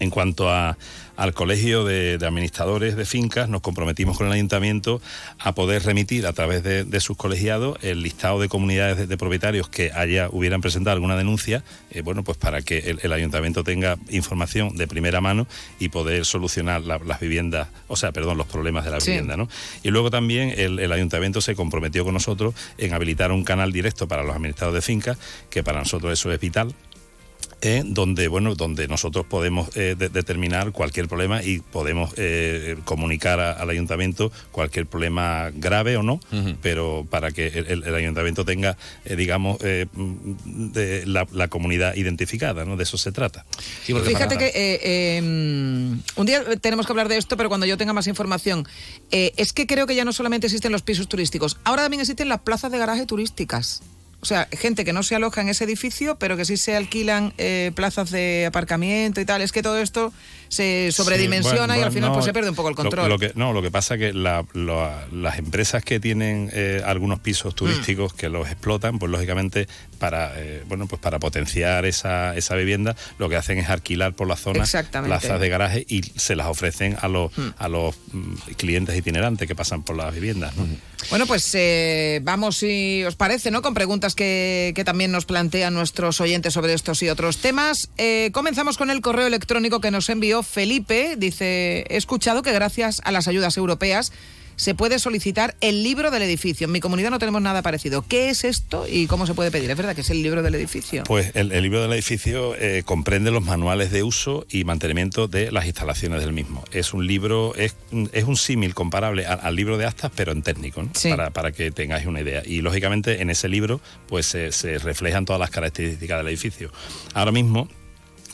En cuanto a, al colegio de, de administradores de fincas, nos comprometimos con el ayuntamiento a poder remitir a través de, de sus colegiados el listado de comunidades de, de propietarios que haya hubieran presentado alguna denuncia, eh, bueno, pues para que el, el ayuntamiento tenga información de primera mano y poder solucionar la- las viviendas, o sea, perdón, los problemas de la Sí. vivienda, ¿no? Y luego también el, el ayuntamiento se comprometió con nosotros en habilitar un canal directo para los administradores de fincas, que para nosotros eso es vital, eh, donde bueno donde nosotros podemos eh, de- determinar cualquier problema y podemos eh, comunicar a- al ayuntamiento cualquier problema grave o no pero para que el, ayuntamiento tenga eh, digamos eh, mm, de la, la comunidad identificada no de eso se trata Fíjate que eh, eh, mm, un día tenemos que hablar de esto, pero cuando yo tenga más información. Eh, es que creo que ya no solamente existen los pisos turísticos, ahora también existen las plazas de garaje turísticas. O sea, gente que no se aloja en ese edificio, pero que sí se alquilan eh, plazas de aparcamiento y tal. Es que todo esto se sobredimensiona Sí, bueno, y al final no, pues se pierde un poco el control. Lo, que, no, lo que pasa es que la- lo- las empresas que tienen eh, algunos pisos turísticos que los explotan, pues lógicamente para eh, bueno pues para potenciar esa, esa vivienda, lo que hacen es alquilar por la zona plazas de garaje y se las ofrecen a los a los mm, clientes itinerantes que pasan por las viviendas. ¿no? Bueno, pues eh, vamos, si os parece, ¿no? Con preguntas que, que también nos plantean nuestros oyentes sobre estos y otros temas. Eh, comenzamos con el correo electrónico que nos envió Felipe. Dice, he escuchado que gracias a las ayudas europeas se puede solicitar el libro del edificio. En mi comunidad no tenemos nada parecido. ¿Qué es esto y cómo se puede pedir? ¿Es verdad que es el libro del edificio? Pues el, el libro del edificio eh, comprende los manuales de uso y mantenimiento de las instalaciones del mismo. Es un libro, es, es un símil comparable al, al libro de actas, pero en técnico, ¿no? para, para que tengáis una idea. Y lógicamente en ese libro pues se, se reflejan todas las características del edificio. Ahora mismo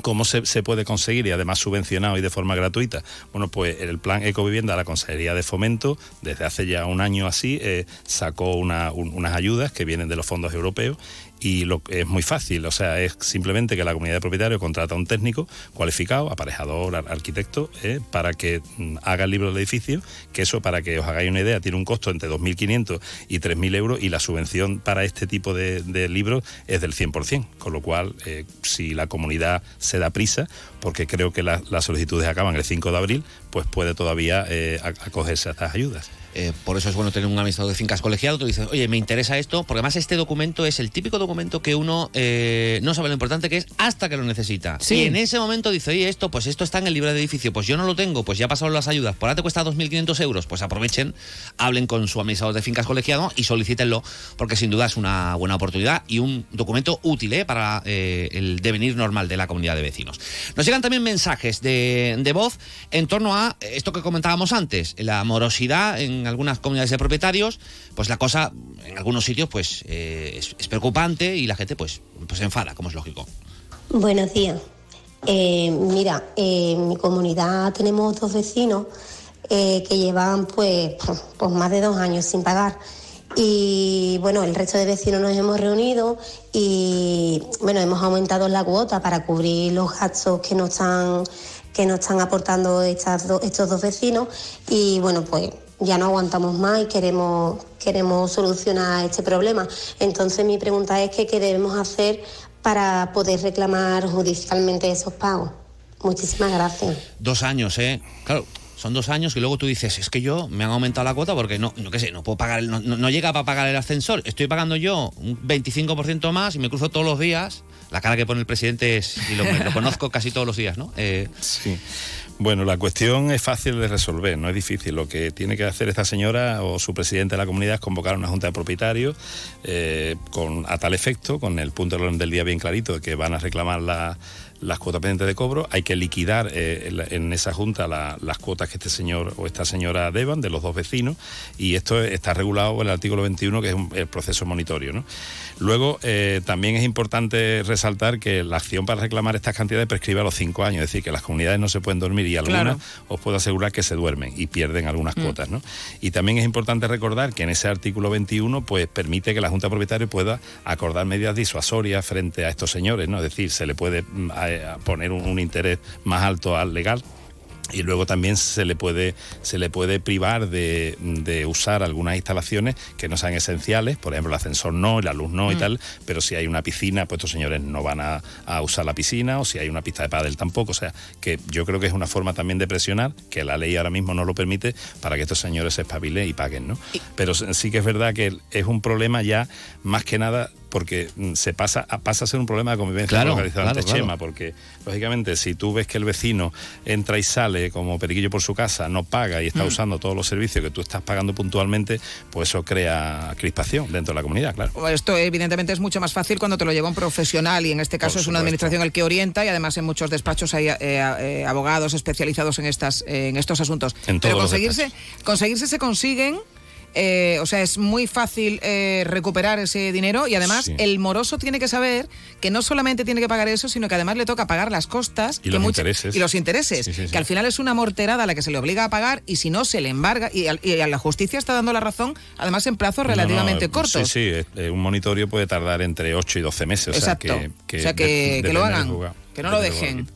¿Cómo se, se puede conseguir y además subvencionado y de forma gratuita? Bueno, pues el plan Ecovivienda, la Consejería de Fomento, desde hace ya un año así, eh, sacó una- un- unas ayudas que vienen de los fondos europeos y lo, es muy fácil, o sea, es simplemente que la comunidad de propietarios contrata a un técnico cualificado, aparejador, ar- arquitecto, eh, para que mm, haga el libro del edificio, que eso, para que os hagáis una idea, tiene un costo entre 2.500 y 3.000 euros y la subvención para este tipo de, libros es del 100%, con lo cual, eh, si la comunidad se da prisa, porque creo que la- las solicitudes acaban el 5 de abril, pues puede todavía eh, acogerse a estas ayudas. Eh, por eso es bueno tener un administrador de fincas colegiado. Tú dices, oye, me interesa esto, porque además este documento es el típico documento que uno eh, no sabe lo importante que es hasta que lo necesita. Sí. Y en ese momento dice, oye, esto, pues esto está en el libro de edificio, pues yo no lo tengo, pues ya pasaron las ayudas, por ahora te cuesta 2.500 euros, pues aprovechen, hablen con su administrador de fincas colegiado y solicítenlo, porque sin duda es una buena oportunidad y un documento útil ¿eh? para el devenir normal de la comunidad de vecinos. Nos llegan también mensajes de, de voz en torno a esto que comentábamos antes, la morosidad en algunas comunidades de propietarios, pues la cosa en algunos sitios pues eh, es, preocupante y la gente pues, pues se enfada, como es lógico. Buenos días. Eh, mira, eh, en mi comunidad tenemos dos vecinos que llevan pues, pues más de dos años sin pagar. Y bueno, el resto de vecinos nos hemos reunido y bueno, hemos aumentado la cuota para cubrir los gastos que nos están, que nos están aportando estas do- estos dos vecinos. Y bueno, pues ya no aguantamos más y queremos, queremos solucionar este problema. Entonces mi pregunta es que qué debemos hacer para poder reclamar judicialmente esos pagos. Muchísimas gracias. Dos años, ¿eh? Claro. Son dos años y luego tú dices, es que yo me han aumentado la cuota porque no, no qué sé, no puedo pagar, el- no, no- no llega para pagar el ascensor. Estoy pagando yo un 25% más y me cruzo todos los días. La cara que pone el presidente es, y lo, lo conozco casi todos los días, ¿no? Eh, Sí. Bueno, la cuestión es fácil de resolver, no es difícil. Lo que tiene que hacer esta señora o su presidente de la comunidad es convocar una junta de propietarios eh, con, a tal efecto, con el punto del orden del día bien clarito, de que van a reclamar la- las cuotas pendientes de cobro. Hay que liquidar eh, en, esa junta la- las cuotas que este señor o esta señora deban de los dos vecinos y esto está regulado en el artículo 21, que es un- el proceso monitorio. ¿no? Luego, eh, también es importante resaltar que la acción para reclamar estas cantidades prescribe a los cinco años, es decir, que las comunidades no se pueden dormir y algunas Claro. os puedo asegurar que se duermen y pierden algunas Mm. cuotas. ¿no? Y también es importante recordar que en ese artículo 21 pues, permite que la Junta de Propietarios pueda acordar medidas disuasorias frente a estos señores, ¿no? es decir, se le puede mm, a- a poner un, un interés más alto al legal. Y luego también se le puede, se le puede privar de, de usar algunas instalaciones que no sean esenciales, por ejemplo el ascensor no, y la luz no y Mm. tal, pero si hay una piscina, pues estos señores no van a, a usar la piscina, o si hay una pista de pádel tampoco. O sea, que yo creo que es una forma también de presionar, que la ley ahora mismo no lo permite, para que estos señores se espabilen y paguen, ¿no? Pero sí que es verdad que es un problema ya, más que nada, porque mm, se pasa a, pasa a ser un problema de convivencia Claro, localizada claro, claro. Chema, porque lógicamente si tú ves que el vecino entra y sale como periquillo por su casa, no paga y está Mm. usando todos los servicios que tú estás pagando puntualmente, pues eso crea crispación dentro de la comunidad, claro. Esto evidentemente es mucho más fácil cuando te lo lleva un profesional y en este caso Por es una supuesto. administración el que orienta y además en muchos despachos hay eh, eh, abogados especializados en estas en estos asuntos. En Pero conseguirse conseguirse se consiguen eh, o sea, es muy fácil eh, recuperar ese dinero y además Sí. el moroso tiene que saber que no solamente tiene que pagar eso, sino que además le toca pagar las costas Y que los intereses. y los intereses, Sí, sí, sí. que al final es una morterada a la que se le obliga a pagar y si no se le embarga y, al- y a la justicia está dando la razón, además en plazos relativamente No, no, cortos. Sí, sí, eh, un monitorio puede tardar entre 8 y 12 meses. Exacto. O sea, que, que, O sea, que- de- que lo hagan, que no lo dejen.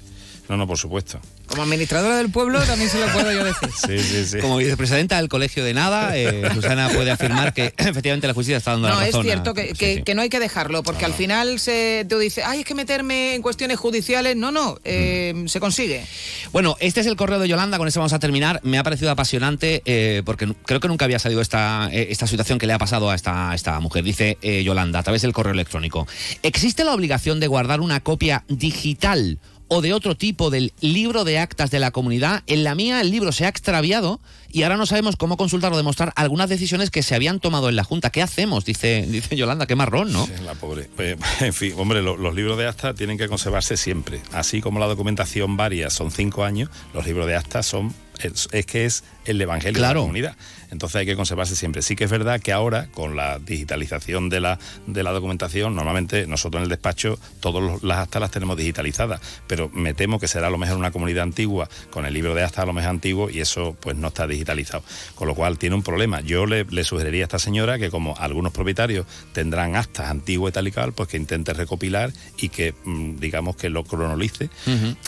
No, no, por supuesto. Como administradora del pueblo también se lo puedo yo decir. Sí, sí, sí. Como vicepresidenta del Colegio de Nada, eh, Susana puede afirmar que efectivamente la justicia está dando No, la es razón. a- cierto que, que- sí. que no hay que dejarlo, porque al final se te dice, ay, es que meterme en cuestiones judiciales. No, no, eh, Mm. se consigue. Bueno, este es el correo de Yolanda, con este vamos a terminar. Me ha parecido apasionante eh, porque creo que nunca había salido esta, esta situación que le ha pasado a esta, esta mujer. Dice eh, Yolanda a través del correo electrónico. ¿Existe la obligación de guardar una copia digital o de otro tipo del libro de actas de la comunidad? En la mía el libro se ha extraviado y ahora no sabemos cómo consultar o demostrar algunas decisiones que se habían tomado en la Junta. ¿Qué hacemos? Dice, dice Yolanda, qué marrón, ¿no? Sí, la pobre. Pues, en fin, hombre, lo- los libros de acta tienen que conservarse siempre. Así como la documentación varia son cinco años, los libros de acta son es, es que es el evangelio de Claro. la comunidad. Entonces hay que conservarse siempre. Sí que es verdad que ahora, con la digitalización de la, de la documentación, normalmente nosotros en el despacho todas las actas las tenemos digitalizadas, pero me temo que será a lo mejor una comunidad antigua con el libro de acta a lo mejor antiguo y eso pues no está digitalizado. Con lo cual tiene un problema. Yo le, le sugeriría a esta señora que como algunos propietarios tendrán actas antiguas y tal y cual, pues que intente recopilar y que mm, digamos que lo cronolice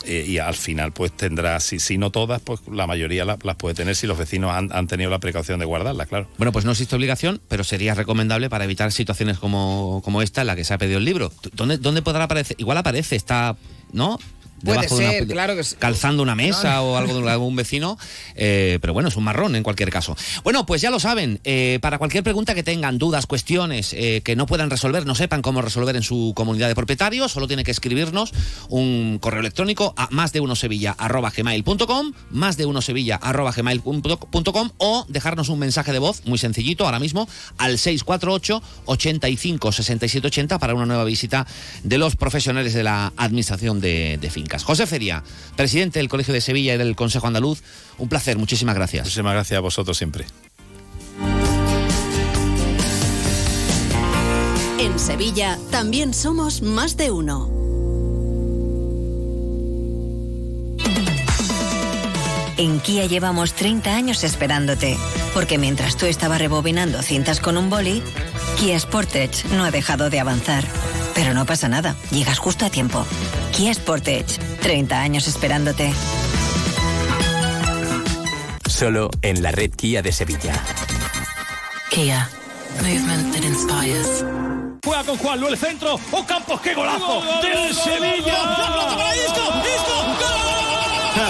eh, y al final pues tendrá, si, si no todas, pues la mayoría la- las puede tener si los vecinos han, han tenido la precaución de guardarlas, claro. Bueno, pues no existe obligación, pero sería recomendable para evitar situaciones como, como esta en la que se ha pedido el libro. ¿Dónde, dónde podrá aparecer? Igual aparece, está, ¿no? Debajo de una- ser, claro que sí. calzando una mesa No, no. o algo de algún vecino, eh, pero bueno, es un marrón en cualquier caso. Bueno, pues ya lo saben, eh, para cualquier pregunta que tengan, dudas, cuestiones eh, que no puedan resolver, no sepan cómo resolver en su comunidad de propietarios, solo tiene que escribirnos un correo electrónico a más de uno sevilla arroba gmail.com, más de uno sevilla gmail.com o dejarnos un mensaje de voz muy sencillito ahora mismo al 648 85 67 80 para una nueva visita de los profesionales de la administración de, de fincas. José Feria, presidente del Colegio de Sevilla y del Consejo Andaluz, un placer, muchísimas gracias. Muchísimas gracias a vosotros siempre. En Sevilla también somos más de uno. En Kia llevamos 30 años esperándote, porque mientras tú estabas rebobinando cintas con un boli, Kia Sportage no ha dejado de avanzar. Pero no pasa nada, llegas justo a tiempo. Kia Sportage, 30 años esperándote. Solo en la red Kia de Sevilla. Kia, movement that inspires. Juega con Juan el centro. ¡Oh, Campos, qué golazo! ¡Del Sevilla!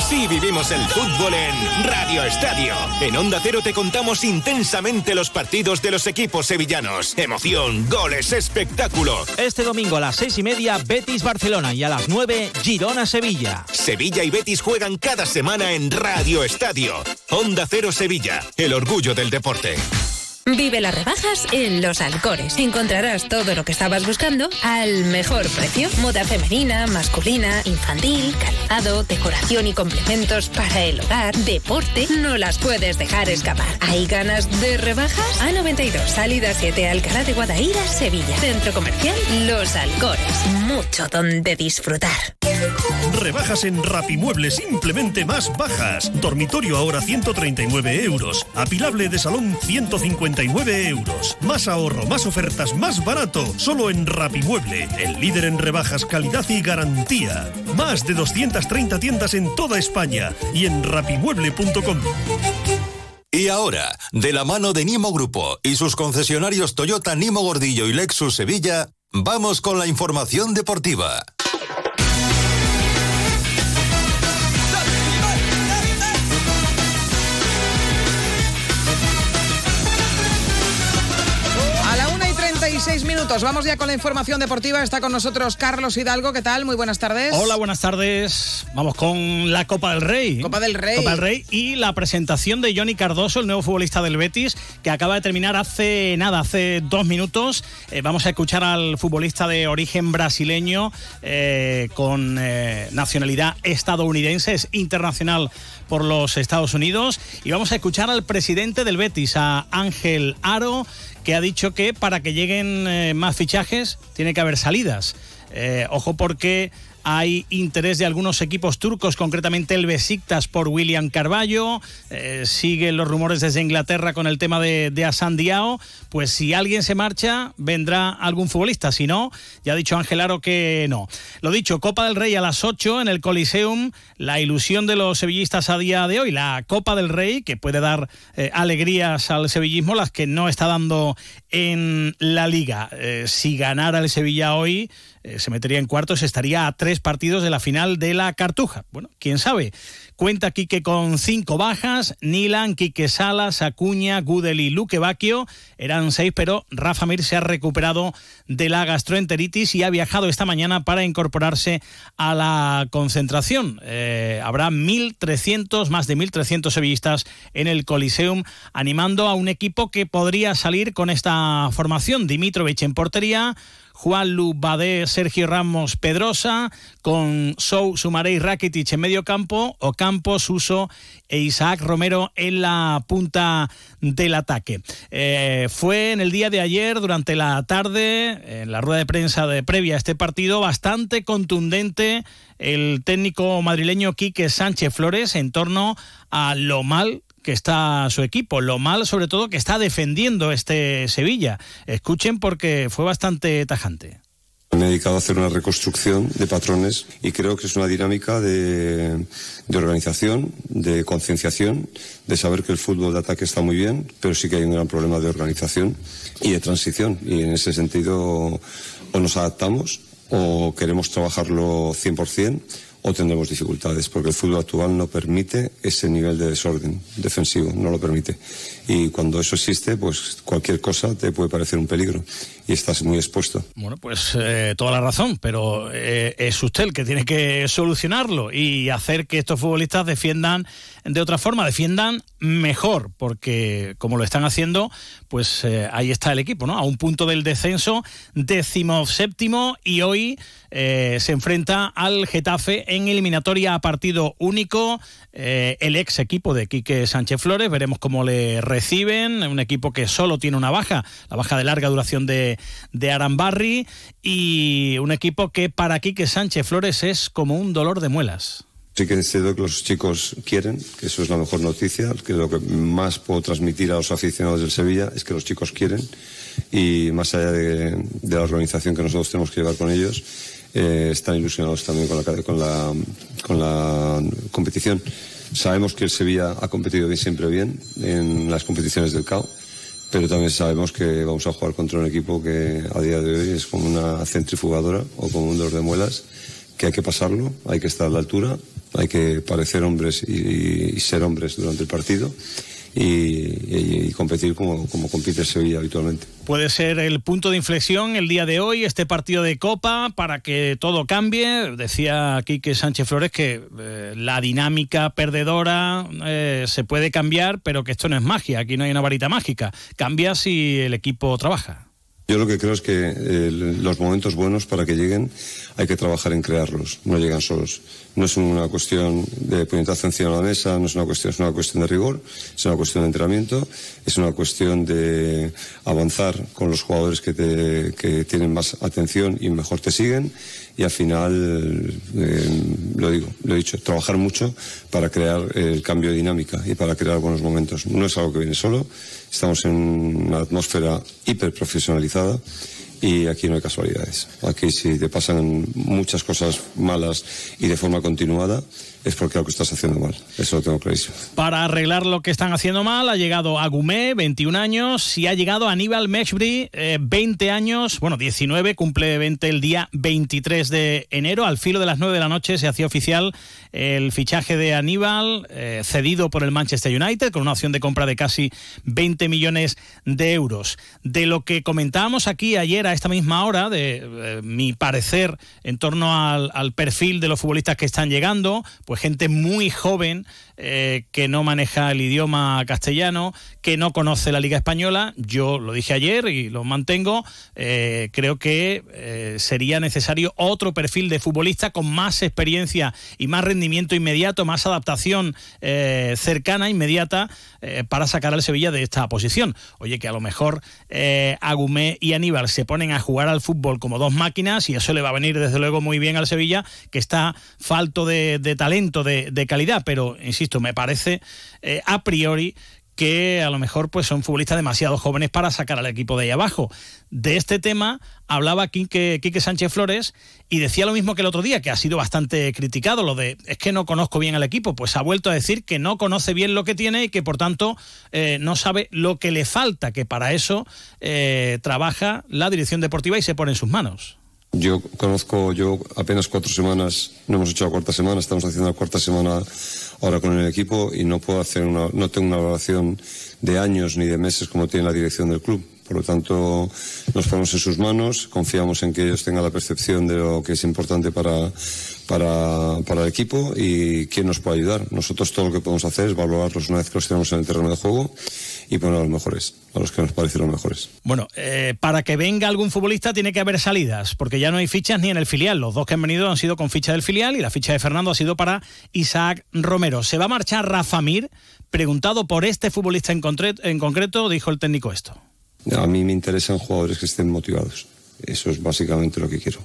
Así vivimos el fútbol en Radio Estadio. En Onda Cero te contamos intensamente los partidos de los equipos sevillanos. Emoción, goles, espectáculo. Este domingo a las seis y media, Betis Barcelona y a las 9, Girona Sevilla. Sevilla y Betis juegan cada semana en Radio Estadio. Onda Cero Sevilla, el orgullo del deporte. Vive las rebajas en Los Alcores. Encontrarás todo lo que estabas buscando al mejor precio. Moda femenina, masculina, infantil, calzado, decoración y complementos para el hogar, deporte. No las puedes dejar escapar. ¿Hay ganas de rebajas? A92, salida 7, Alcalá de Guadaira, Sevilla. Centro comercial Los Alcores. Mucho donde disfrutar. Rebajas en Rapimueble simplemente más bajas. Dormitorio ahora 139 euros. Apilable de salón 159 euros. Más ahorro, más ofertas, más barato. Solo en Rapimueble, el líder en rebajas, calidad y garantía. Más de 230 tiendas en toda España y en rapimueble.com. Y ahora, de la mano de Nimo Grupo y sus concesionarios Toyota Nimo Gordillo y Lexus Sevilla, vamos con la información deportiva. 36 minutos, vamos ya con la información deportiva. Está con nosotros Carlos Hidalgo. ¿Qué tal? Muy buenas tardes. Hola, buenas tardes. Vamos con la Copa del Rey. Copa del Rey. Copa del Rey y la presentación de Johnny Cardoso, el nuevo futbolista del Betis, que acaba de terminar hace nada, hace dos minutos. Eh, vamos a escuchar al futbolista de origen brasileño eh, con eh, nacionalidad estadounidense, es internacional por los Estados Unidos. Y vamos a escuchar al presidente del Betis, a Ángel Aro, que ha dicho que para que lleguen eh, más fichajes tiene que haber salidas. Eh, ojo porque hay interés de algunos equipos turcos, concretamente el Besiktas por William Carballo. Eh, siguen los rumores desde Inglaterra con el tema de, de Asan Diao. Pues si alguien se marcha, vendrá algún futbolista. Si no, ya ha dicho Ángel Aro que no. Lo dicho, Copa del Rey a las 8 en el Coliseum. La ilusión de los sevillistas a día de hoy. La Copa del Rey, que puede dar eh, alegrías al sevillismo, las que no está dando en la liga. Eh, si ganara el Sevilla hoy, eh, se metería en cuartos, estaría a tres partidos de la final de la Cartuja. Bueno, quién sabe. Cuenta Quique con cinco bajas, Nilan, Quique Salas, Acuña, Gudel y Luque Bacchio. Eran seis, pero Rafa Mir se ha recuperado de la gastroenteritis y ha viajado esta mañana para incorporarse a la concentración. Eh, habrá 1.300, más de 1.300 sevillistas en el Coliseum, animando a un equipo que podría salir con esta formación. Dimitrovich en portería, Juan Lu Badé, Sergio Ramos, Pedrosa, con Sou, Sumaré y Rakitic en medio campo, Ocampo, Suso e Isaac Romero en la punta del ataque. Eh, fue en el día de ayer, durante la tarde, en la rueda de prensa de previa a este partido, bastante contundente el técnico madrileño Quique Sánchez Flores en torno a lo mal que está su equipo, lo mal sobre todo que está defendiendo este Sevilla. Escuchen porque fue bastante tajante. Me he dedicado a hacer una reconstrucción de patrones y creo que es una dinámica de, de organización, de concienciación, de saber que el fútbol de ataque está muy bien, pero sí que hay un gran problema de organización y de transición. Y en ese sentido o nos adaptamos o queremos trabajarlo 100% o tendremos dificultades, porque el fútbol actual no permite ese nivel de desorden defensivo, no lo permite. Y cuando eso existe, pues cualquier cosa te puede parecer un peligro y estás muy expuesto. Bueno, pues eh, toda la razón, pero eh, es usted el que tiene que solucionarlo y hacer que estos futbolistas defiendan de otra forma, defiendan mejor, porque como lo están haciendo, pues eh, ahí está el equipo, ¿no? A un punto del descenso, décimo séptimo, y hoy se enfrenta al Getafe en eliminatoria a partido único. El ex equipo de Quique Sánchez Flores, veremos cómo le reciben. Un equipo que solo tiene una baja, la baja de larga duración de, de Arambarri. Y un equipo que para Quique Sánchez Flores es como un dolor de muelas. Sí que es que los chicos quieren, que eso es la mejor noticia, que lo que más puedo transmitir a los aficionados del Sevilla es que los chicos quieren y más allá de, la organización que nosotros tenemos que llevar con ellos, eh, están ilusionados también con la competición. Sabemos que el Sevilla ha competido bien, siempre bien en las competiciones del CAO, pero también sabemos que vamos a jugar contra un equipo que a día de hoy es como una centrifugadora o como un dolor de muelas, que hay que pasarlo, hay que estar a la altura, hay que parecer hombres y, y ser hombres durante el partido y, competir como, como compite Sevilla habitualmente. Puede ser el punto de inflexión el día de hoy, este partido de Copa, para que todo cambie. Decía aquí que Sánchez Flores que eh, la dinámica perdedora eh, se puede cambiar, pero que esto no es magia, aquí no hay una varita mágica. Cambia si el equipo trabaja. Yo lo que creo es que eh, los momentos buenos para que lleguen hay que trabajar en crearlos, no llegan solos. No es una cuestión de puñetazo encima de la mesa, no es una cuestión, es una cuestión de rigor, es una cuestión de entrenamiento, es una cuestión de avanzar con los jugadores que, te, que tienen más atención y mejor te siguen y al final, eh, lo digo, lo he dicho, trabajar mucho para crear el cambio de dinámica y para crear buenos momentos. No es algo que viene solo, estamos en una atmósfera hiper profesionalizada y aquí no hay casualidades. Aquí si te pasan muchas cosas malas y de forma continuada, es porque algo estás haciendo mal. Eso lo tengo clarísimo. Para arreglar lo que están haciendo mal, ha llegado Agumé, 21 años, y ha llegado Aníbal Meshbri, 20 eh, años, bueno, 19, cumple 20 el día 23 de enero. Al filo de las 9 de la noche se hacía oficial el fichaje de Aníbal, eh, cedido por el Manchester United, con una opción de compra de casi 20 millones de euros. De lo que comentábamos aquí ayer a esta misma hora, de eh, mi parecer en torno al, al perfil de los futbolistas que están llegando, gente muy joven eh, que no maneja el idioma castellano, que no conoce la Liga Española. Yo lo dije ayer y lo mantengo. Eh, creo que eh, sería necesario otro perfil de futbolista con más experiencia y más rendimiento inmediato, más adaptación cercana, inmediata, para sacar al Sevilla de esta posición. Oye, que a lo mejor Agumé y Aníbal se ponen a jugar al fútbol como dos máquinas y eso le va a venir desde luego muy bien al Sevilla, que está falto de talento de, calidad, pero insisto, me parece eh, a priori que a lo mejor pues son futbolistas demasiado jóvenes para sacar al equipo de ahí abajo. De este tema hablaba Quique, Sánchez Flores y decía lo mismo que el otro día, que ha sido bastante criticado, lo de es que no conozco bien al equipo, pues ha vuelto a decir que no conoce bien lo que tiene y que por tanto eh, no sabe lo que le falta, que para eso eh, trabaja la dirección deportiva y se pone en sus manos. Yo conozco, yo apenas cuatro semanas, no hemos hecho la cuarta semana, estamos haciendo la cuarta semana ahora con el equipo y no puedo hacer una, no tengo una evaluación de años ni de meses como tiene la dirección del club. Por lo tanto, nos ponemos en sus manos, confiamos en que ellos tengan la percepción de lo que es importante para, para, para el equipo y quién nos puede ayudar. Nosotros todo lo que podemos hacer es valorarlos una vez que los tenemos en el terreno de juego y poner a los mejores, a los que nos parecen los mejores. Bueno, eh, para que venga algún futbolista tiene que haber salidas, porque ya no hay fichas ni en el filial. Los dos que han venido han sido con ficha del filial y la ficha de Fernando ha sido para Isaac Romero. Se va a marchar Rafa Mir, preguntado por este futbolista en, en concreto, dijo el técnico esto. A mí me interesan jugadores que estén motivados. Eso es básicamente lo que quiero.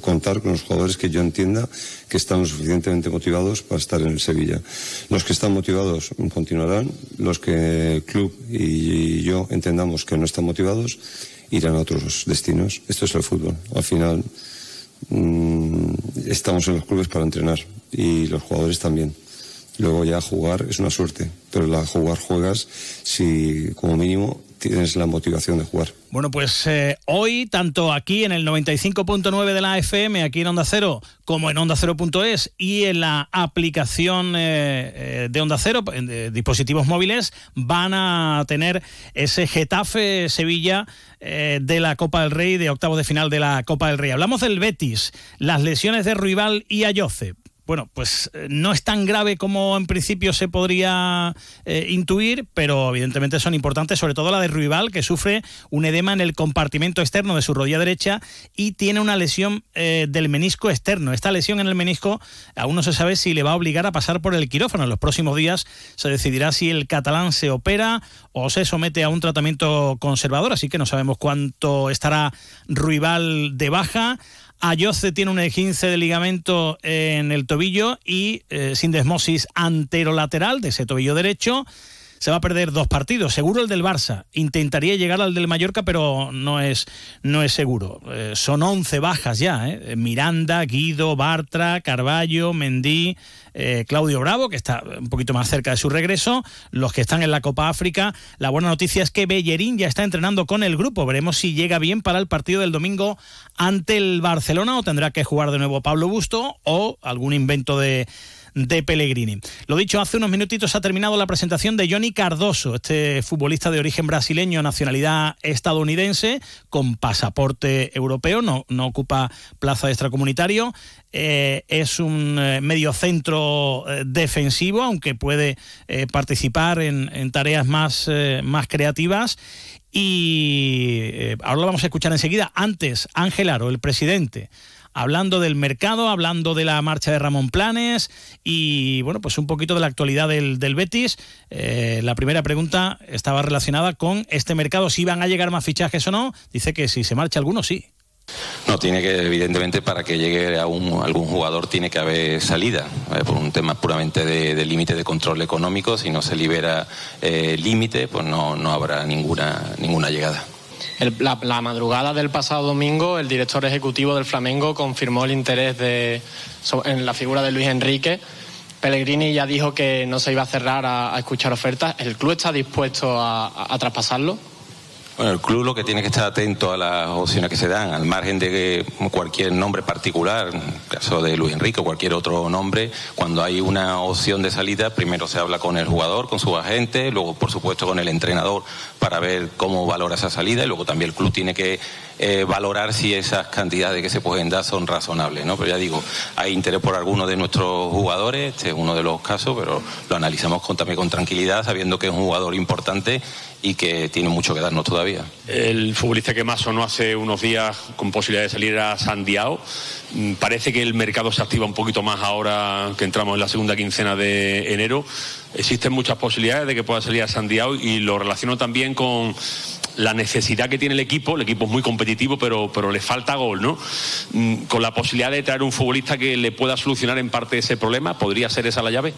Contar con los jugadores que yo entienda que están lo suficientemente motivados para estar en el Sevilla. Los que están motivados continuarán. Los que el club y yo entendamos que no están motivados irán a otros destinos. Esto es el fútbol. Al final mm, estamos en los clubes para entrenar y los jugadores también. Luego ya jugar es una suerte, pero la jugar juegas si como mínimo tienes la motivación de jugar. Bueno, pues eh, hoy, tanto aquí en el 95.9 de la FM, aquí en Onda Cero, como en Onda Cero.es y en la aplicación eh, eh, de Onda Cero, en dispositivos móviles, van a tener ese Getafe Sevilla de la Copa del Rey, de octavo de final de la Copa del Rey. Hablamos del Betis, las lesiones de Ruibal y Ayoce bueno, pues eh, no es tan grave como en principio se podría eh, intuir, pero evidentemente son importantes, sobre todo la de Ruibal, que sufre un edema en el compartimento externo de su rodilla derecha y tiene una lesión eh, del menisco externo. Esta lesión en el menisco aún no se sabe si le va a obligar a pasar por el quirófano. En los próximos días se decidirá si el catalán se opera o se somete a un tratamiento conservador, así que no sabemos cuánto estará Ruibal de baja. Ayoce tiene un esguince de ligamento en el tobillo y eh, sin desmosis anterolateral de ese tobillo derecho se va a perder dos partidos. Seguro el del Barça. Intentaría llegar al del Mallorca, pero no es, no es seguro. Eh, son 11 bajas ya. ¿eh? Miranda, Guido, Bartra, Carballo, Mendí, eh, Claudio Bravo, que está un poquito más cerca de su regreso. Los que están en la Copa África. La buena noticia es que Bellerín ya está entrenando con el grupo. Veremos si llega bien para el partido del domingo ante el Barcelona o tendrá que jugar de nuevo Pablo Busto o algún invento de de Pellegrini. Lo dicho, hace unos minutitos ha terminado la presentación de Johnny Cardoso, este futbolista de origen brasileño, nacionalidad estadounidense, con pasaporte europeo, no, no ocupa plaza extracomunitario. Eh, es un eh, mediocentro eh, defensivo, aunque puede participar en, en, tareas más, más creativas. Y ahora lo vamos a escuchar enseguida. Antes, Ángel Aro, el presidente, hablando del mercado, hablando de la marcha de Ramón Planes y bueno, pues un poquito de la actualidad del, Betis. Eh, la primera pregunta estaba relacionada con este mercado, si van a llegar más fichajes o no. Dice que si se marcha alguno, sí. No, tiene que, evidentemente, para que llegue a un, algún jugador tiene que haber salida, por un tema puramente de, límite de control económico. Si no se libera eh, límite, pues no, no habrá ninguna, ninguna llegada la, madrugada del pasado domingo, el director ejecutivo del Flamengo confirmó el interés de, en la figura de Luis Enrique. Pellegrini ya dijo que no se iba a cerrar a, escuchar ofertas. ¿El club está dispuesto a traspasarlo? El club lo que tiene que estar atento a las opciones que se dan, al margen de cualquier nombre particular, en el caso de Luis Enrique o cualquier otro nombre, cuando hay una opción de salida, primero se habla con el jugador, con su agente, luego por supuesto con el entrenador para ver cómo valora esa salida y luego también el club tiene que eh, valorar si esas cantidades que se pueden dar son razonables, ¿no? Pero ya digo, hay interés por algunos de nuestros jugadores, este es uno de los casos, pero lo analizamos con, también con tranquilidad, sabiendo que es un jugador importante y que tiene mucho que darnos todavía. El futbolista que más sonó hace unos días con posibilidad de salir a Sandiao. Mm, parece que el mercado se activa un poquito más ahora que entramos en la segunda quincena de enero. Existen muchas posibilidades de que pueda salir a Sandiao y lo relaciono también con la necesidad que tiene el equipo, el equipo es muy competitivo, pero, pero le falta gol, ¿no? Mm, con la posibilidad de traer un futbolista que le pueda solucionar en parte ese problema, ¿podría ser esa la llave?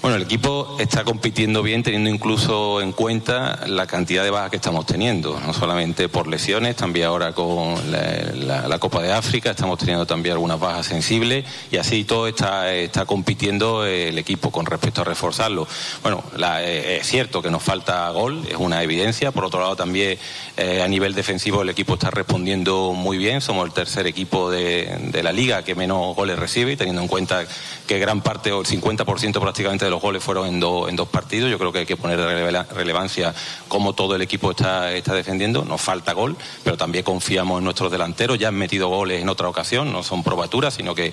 Bueno, el equipo está compitiendo bien, teniendo incluso en cuenta la cantidad de bajas que estamos teniendo, no solamente por lesiones, también ahora con la, Copa de África estamos teniendo también algunas bajas sensibles y así todo está, está compitiendo el equipo con respecto a reforzarlo. Bueno, eh, es cierto que nos falta gol, es una evidencia, por otro lado también eh, a nivel defensivo el equipo está respondiendo muy bien, somos el tercer equipo de, de la liga que menos goles recibe, teniendo en cuenta que gran parte o el 50% prácticamente los goles fueron en, en dos partidos. Yo creo que hay que poner relevancia cómo todo el equipo está, está defendiendo. Nos falta gol, pero también confiamos en nuestros delanteros. Ya han metido goles en otra ocasión, no son probaturas, sino que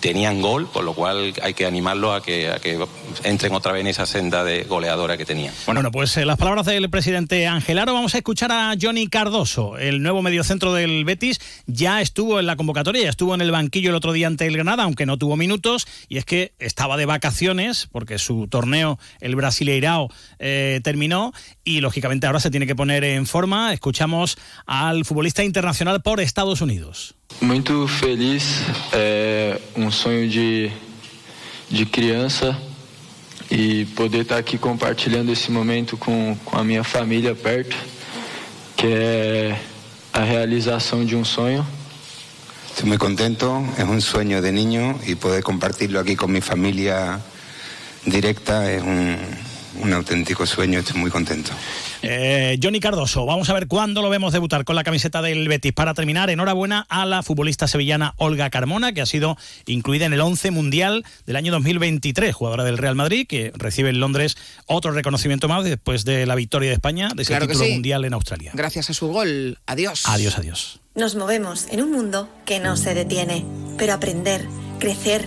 tenían gol, por lo cual hay que animarlos a que, a que entren otra vez en esa senda de goleadora que tenían. Bueno, pues eh, las palabras del presidente Angelaro. Vamos a escuchar a Johnny Cardoso, el nuevo mediocentro del Betis. Ya estuvo en la convocatoria, ya estuvo en el banquillo el otro día ante el Granada, aunque no tuvo minutos, y es que estaba de vacaciones porque su torneo, el Brasileirao, eh, terminó y lógicamente ahora se tiene que poner en forma. Escuchamos al futbolista internacional por Estados Unidos. Muy feliz, un sueño de, de criança e poder estar aqui compartilhando esse momento com, com a minha família perto, que é a realização de um sonho. Estoy muy contento, es un sueño de niño y poder compartirlo aquí con mi familia directa es un, un auténtico sueño, estoy muy contento. Eh, Johnny Cardoso, vamos a ver cuándo lo vemos debutar con la camiseta del Betis. Para terminar, enhorabuena a la futbolista sevillana Olga Carmona, que ha sido incluida en el 11 mundial del año 2023, jugadora del Real Madrid, que recibe en Londres otro reconocimiento más después de la victoria de España de ese título mundial en Australia. Gracias a su gol. Adiós. Adiós, adiós. Nos movemos en un mundo que no se detiene, pero aprender, crecer,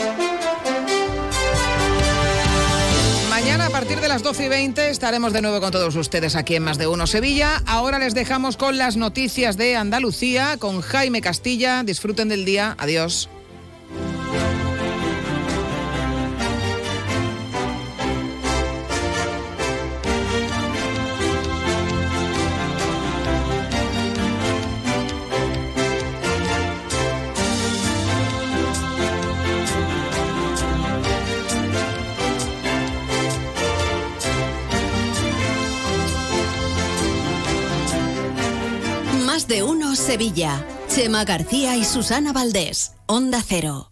Partir de las 12 y 20 estaremos de nuevo con todos ustedes aquí en Más de Uno Sevilla. Ahora les dejamos con las noticias de Andalucía, con Jaime Castilla. Disfruten del día. Adiós. Sevilla. Chema García y Susana Valdés. Onda Cero.